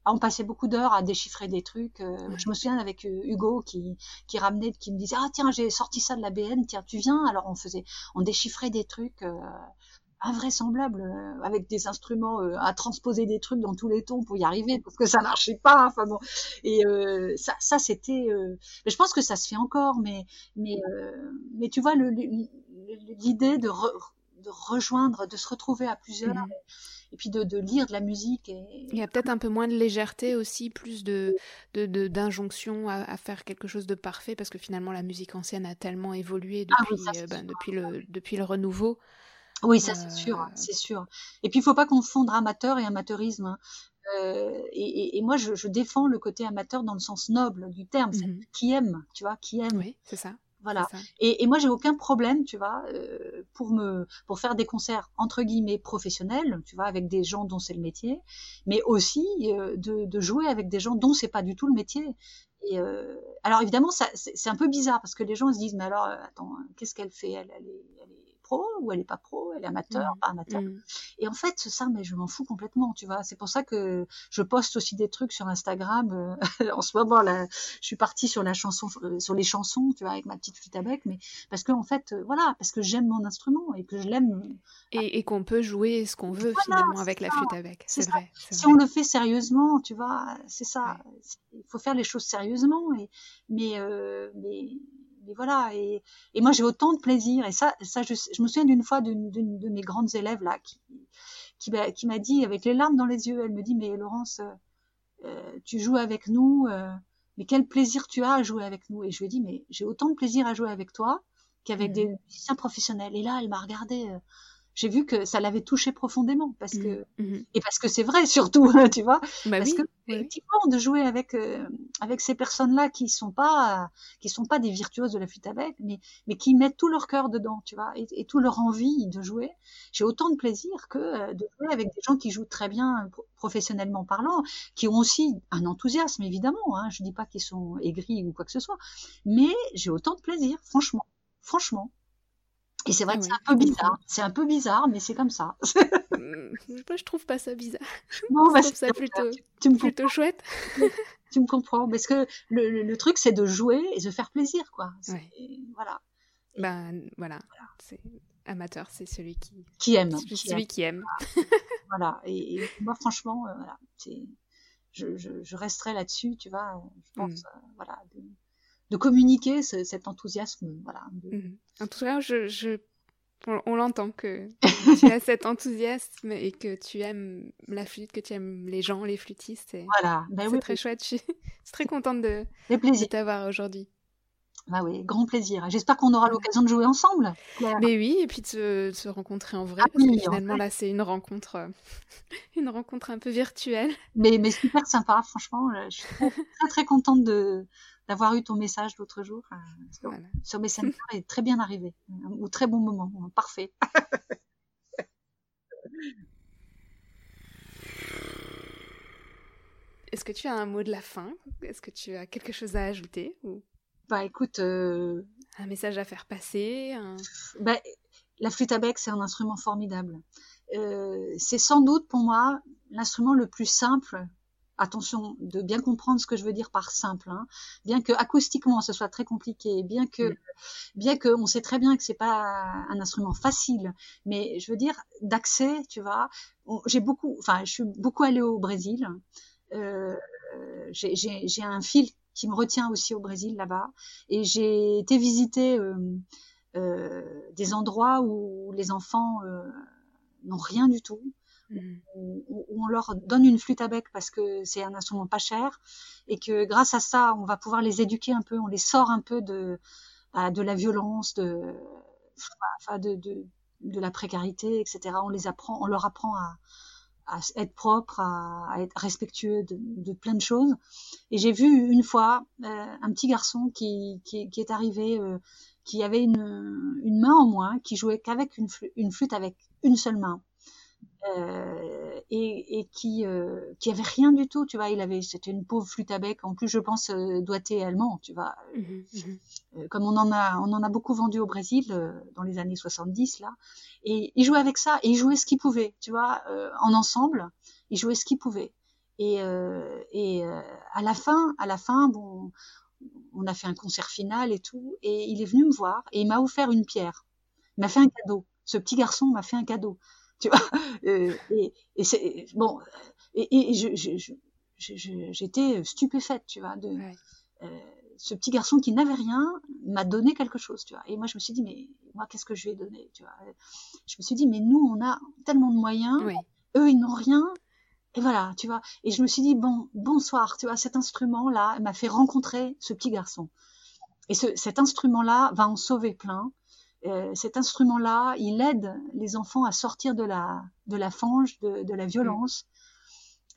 Ah, on passait beaucoup d'heures à déchiffrer des trucs. Euh, je me souviens avec euh, Hugo qui, qui ramenait, qui me disait ah tiens j'ai sorti ça de la BN, tiens tu viens? Alors on faisait, on déchiffrait des trucs euh, invraisemblables avec des instruments à transposer des trucs dans tous les tons pour y arriver parce que ça marchait pas. Enfin bon et ça ça c'était. je pense que ça se fait encore, mais mais mais tu vois l'idée de de rejoindre, de se retrouver à plusieurs. Mmh et puis de, de, lire de la musique. Et... Il y a peut-être un peu moins de légèreté aussi, plus de d'injonction de, à, à, faire quelque chose de parfait, parce que finalement la musique ancienne a tellement évolué ah depuis, euh, ben, depuis, le, depuis le renouveau. Oui, ça c'est sûr, euh, c'est sûr. Et puis il faut pas confondre amateur et amateurisme. Hein. Euh, et, et, moi, je, je, défends le côté amateur dans le sens noble du terme, mmh qui aime, tu vois, qui aime. Oui, c'est ça. Voilà. Et, et, moi, j'ai aucun problème, tu vois, euh, pour me pour faire des concerts entre guillemets professionnels, tu vois, avec des gens dont c'est le métier, mais aussi euh, de, de, jouer avec des gens dont c'est pas du tout le métier. Et euh, alors évidemment, c'est un peu bizarre parce que les gens se disent, mais alors, attends, qu'est-ce qu'elle fait? Elle, elle, est, elle est ou elle est pas pro, elle est amateur, mmh. pas amateur. Mmh. Et en fait, ça, mais je m'en fous complètement, tu vois. C'est pour ça que je poste aussi des trucs sur Instagram. Euh, (laughs) en ce moment, là, je suis partie sur la chanson, euh, sur les chansons, tu vois, avec ma petite flûte à bec, mais parce que en fait, euh, voilà, parce que j'aime mon instrument et que je l'aime. Et, qu'on peut jouer ce qu'on veut finalement avec la flûte à bec. C'est vrai. Si on le fait sérieusement, tu vois, c'est ça. Il faut faire les choses sérieusement, et, mais, mais mais voilà, et, et moi j'ai autant de plaisir. Et ça, ça je, je me souviens d'une fois d'une de mes grandes élèves là qui, qui, m'a dit avec les larmes dans les yeux, elle me dit mais Laurence, euh, euh, tu joues avec nous, euh, mais quel plaisir tu as à jouer avec nous. Et je lui ai dit mais j'ai autant de plaisir à jouer avec toi qu'avec mmh. des musiciens professionnels. Et là, elle m'a regardé j'ai vu que ça l'avait touché profondément parce que Mhm, mhm. et parce que c'est vrai (laughs) surtout tu vois. Bah parce oui, que oui, effectivement de jouer avec euh, avec ces personnes là qui sont pas qui sont pas des virtuoses de la flûte à bec mais mais qui mettent tout leur cœur dedans tu vois et, et tout leur envie de jouer j'ai autant de plaisir que euh, de jouer avec des gens qui jouent très bien pro- professionnellement parlant qui ont aussi un enthousiasme évidemment hein, je dis pas qu'ils sont aigris ou quoi que ce soit mais j'ai autant de plaisir franchement franchement et c'est vrai Ah que oui, c'est un peu bizarre. C'est un peu bizarre mais c'est comme ça. Mm, Moi, je trouve pas ça bizarre. (laughs) bon Je bah, trouve ça plutôt, tu me plutôt chouette. (laughs) tu me comprends. Parce que le, le, le truc c'est de jouer et de faire plaisir quoi. Ouais. voilà. Ben voilà, c'est amateur, c'est celui qui, qui aime c'est qui celui aime, qui aime. voilà. (laughs) Et, et moi franchement euh, voilà. Je, je, je resterai là-dessus tu vois. Je pense Mm. euh, voilà de, de communiquer ce- cet enthousiasme voilà Mhm. En tout cas, je, je, on, on l'entend que (laughs) tu as cet enthousiasme et que tu aimes la flûte, que tu aimes les gens, les flûtistes. et voilà ben C'est oui très chouette. Je suis, très contente de, de t'avoir aujourd'hui. bah oui grand plaisir j'espère qu'on aura l'occasion de jouer ensemble Claire. Mais oui, et puis de se, de se rencontrer en vrai, ah parce que oui en finalement là, c'est une rencontre, euh, (laughs) une rencontre un peu virtuelle. mais mais super sympa franchement euh, je suis très (laughs) très, très contente de d'avoir eu ton message l'autre jour euh, sur, Voilà. sur Messenger est très bien arrivé au très bon moment parfait (laughs) Est-ce que tu as un mot de la fin? Est-ce que tu as quelque chose à ajouter ou? Bah écoute euh, un message à faire passer un- bah, la flûte à bec, c'est un instrument formidable. Euh, c'est sans doute pour moi l'instrument le plus simple. Attention de bien comprendre ce que je veux dire par simple, hein. bien que acoustiquement ce soit très compliqué, bien que bien que on sait très bien que c'est pas un instrument facile, mais je veux dire d'accès, tu vois. J'ai beaucoup, enfin, je suis beaucoup allée au Brésil. Euh, j'ai un fil qui me retient aussi au Brésil là-bas, et j'ai été visiter euh, euh, des endroits où les enfants n'ont rien du tout, Mhm. où, on leur donne une flûte à bec parce que c'est un instrument pas cher et que grâce à ça, on va pouvoir les éduquer un peu, on les sort un peu de, bah, de la violence, de, de, la précarité, etc. On les apprend, on leur apprend à, être propre, à, être respectueux de, plein de choses. Et j'ai vu une fois euh, un petit garçon qui, qui, est arrivé, euh, qui avait une, une main en moins, qui jouait qu'avec une flûte avec une seule main. Euh, et, et qui euh, qui avait rien du tout tu vois. Il avait c'était une pauvre flûte à bec. En plus je pense euh, doigté allemand tu vois. Mhm, mhm. euh, comme on en a on en a beaucoup vendu au Brésil euh, dans les années 70 là. Et il jouait avec ça. Et il jouait ce qu'il pouvait tu vois euh, en ensemble. Il jouait ce qu'il pouvait. Et euh, et euh, à la fin à la fin bon on a fait un concert final et tout. Et il est venu me voir et il m'a offert une pierre. Il m'a fait un cadeau. Ce petit garçon m'a fait un cadeau tu vois euh, et, et c'est bon et, et je, je, je, je- j'étais stupéfaite tu vois de Ouais. euh, ce petit garçon qui n'avait rien m'a donné quelque chose, tu vois. Et moi, je me suis dit, mais moi, qu'est-ce que je vais donner, tu vois. Je me suis dit, mais nous, on a tellement de moyens, Oui. eux, ils n'ont rien. Et voilà, tu vois. Et je me suis dit, bon, bonsoir, tu vois, cet instrument-là m'a fait rencontrer ce petit garçon. Et ce, cet instrument-là va en sauver plein. Euh, cet instrument-là, il aide les enfants à sortir de la, de la fange, de, de la violence.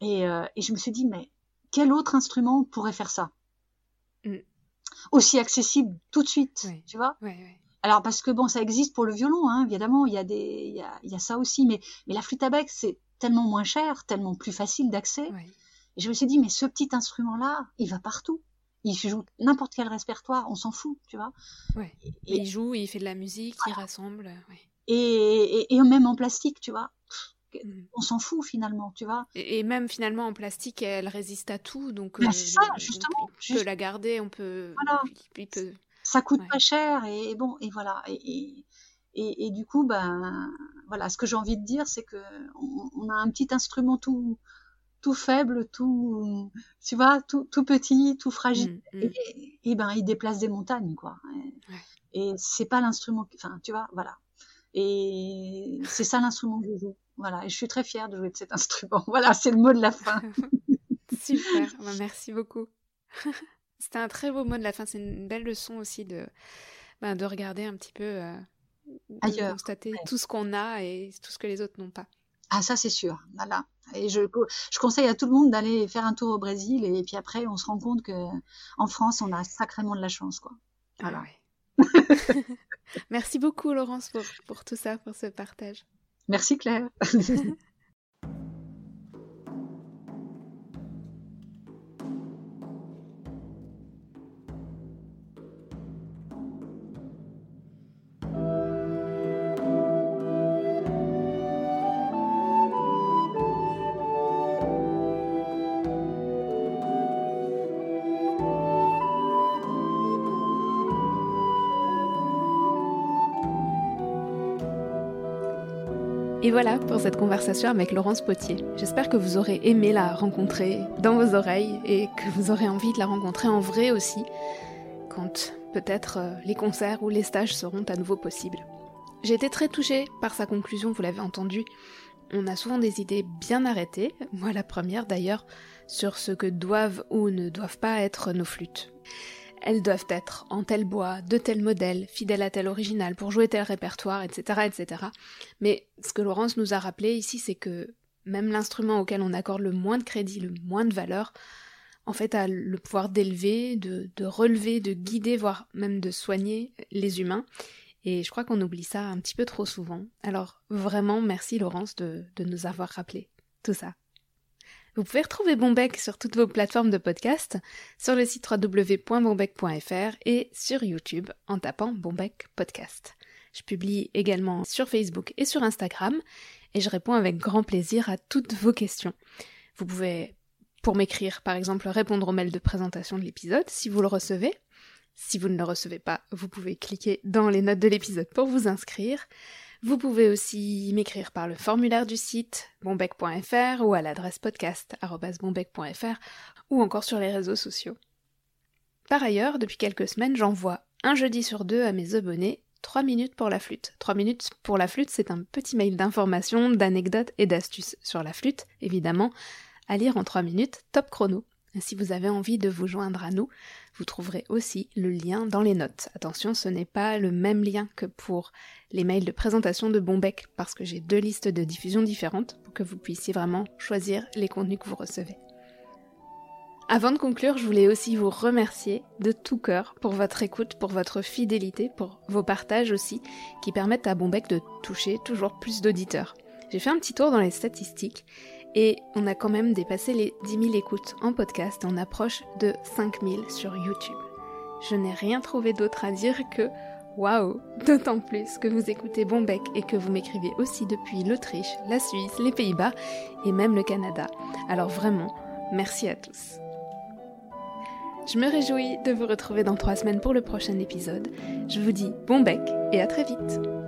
Et, euh, et je me suis dit, mais quel autre instrument pourrait faire ça? Mm. Aussi accessible tout de suite, Oui. tu vois? Alors parce que bon, ça existe pour le violon, hein, évidemment, il y a des, il y a, il y a ça aussi, mais mais la flûte à bec c'est tellement moins cher, tellement plus facile d'accès. Et je me suis dit mais ce petit instrument là, il va partout. Il joue n'importe quel répertoire, on s'en fout, tu vois. Ouais. Et, Il joue, il fait de la musique, il rassemble. ouais. et, et, et même en plastique, tu vois. Mhm. On s'en fout finalement, tu vois. Et, et même finalement en plastique, elle résiste à tout, donc Ben, euh, ça, justement, on peut juste- la garder, on peut, Voilà. il- il peut- Ça coûte Ouais. pas cher et, bon et voilà et, du coup ben voilà ce que j'ai envie de dire c'est que on, on a un petit instrument tout tout faible, tout tu vois tout, tout petit, tout fragile Mhm, mhm. et, et ben il déplace des montagnes quoi. Et, Ouais. et c'est pas l'instrument, enfin tu vois voilà. Et c'est ça l'instrument que je joue. Voilà, et je suis très fière de jouer de cet (laughs) instrument. Voilà, c'est le mot de la fin. (laughs) Super, (laughs) bah, merci beaucoup. C'était un très beau mot de la fin, c'est une belle leçon aussi de, bah, de regarder un petit peu euh, de constater tout ce qu'on a et tout ce que les autres n'ont pas. Ah ça c'est sûr, voilà. Et je, je conseille à tout le monde d'aller faire un tour au Brésil et puis après on se rend compte que en France on a sacrément de la chance quoi. Ah. (laughs) Merci beaucoup Laurence pour, pour tout ça, pour ce partage. Merci Claire. (laughs) Et voilà pour cette conversation avec Laurence Potier. J'espère que vous aurez aimé la rencontrer dans vos oreilles et que vous aurez envie de la rencontrer en vrai aussi, quand peut-être euh, les concerts ou les stages seront à nouveau possibles. J'ai été très touchée par sa conclusion, vous l'avez entendu. On a souvent des idées bien arrêtées, moi la première d'ailleurs, sur ce que doivent ou ne doivent pas être nos flûtes. Elles doivent être en tel bois, de tel modèle, fidèles à tel original, pour jouer tel répertoire, etc., etc. Mais ce que Laurence nous a rappelé ici, c'est que même l'instrument auquel on accorde le moins de crédit, le moins de valeur, en fait a le pouvoir d'élever, de, relever, de guider, voire même de soigner les humains. Et je crois qu'on oublie ça un petit peu trop souvent. Alors vraiment, merci Laurence de, de nous avoir rappelé tout ça. Vous pouvez retrouver Bombec sur toutes vos plateformes de podcast, sur le site www.bombec.fr et sur YouTube en tapant Bombec Podcast. Je publie également sur Facebook et sur Instagram et je réponds avec grand plaisir à toutes vos questions. Vous pouvez, pour m'écrire par exemple, répondre au mail de présentation de l'épisode si vous le recevez. Si vous ne le recevez pas, vous pouvez cliquer dans les notes de l'épisode pour vous inscrire. Vous pouvez aussi m'écrire par le formulaire du site bombec.fr ou à l'adresse podcast.bombec.fr ou encore sur les réseaux sociaux. Par ailleurs, depuis quelques semaines, j'envoie un jeudi sur deux à mes abonnés 3 minutes pour la flûte. 3 minutes pour la flûte, c'est un petit mail d'informations, d'anecdotes et d'astuces sur la flûte, évidemment, à lire en 3 minutes, top chrono. Si vous avez envie de vous joindre à nous, vous trouverez aussi le lien dans les notes. Attention, ce n'est pas le même lien que pour les mails de présentation de Bombec, parce que j'ai deux listes de diffusion différentes pour que vous puissiez vraiment choisir les contenus que vous recevez. Avant de conclure, je voulais aussi vous remercier de tout cœur pour votre écoute, pour votre fidélité, pour vos partages aussi, qui permettent à Bombec de toucher toujours plus d'auditeurs. J'ai fait un petit tour dans les statistiques et on a quand même dépassé les 10 000 écoutes en podcast on approche de 5 000 sur YouTube. Je n'ai rien trouvé d'autre à dire que waouh D'autant plus que vous écoutez Bombec et que vous m'écrivez aussi depuis l'Autriche, la Suisse, les Pays-Bas et même le Canada. Alors vraiment, merci à tous. Je me réjouis de vous retrouver dans trois semaines pour le prochain épisode. Je vous dis bon bec et à très vite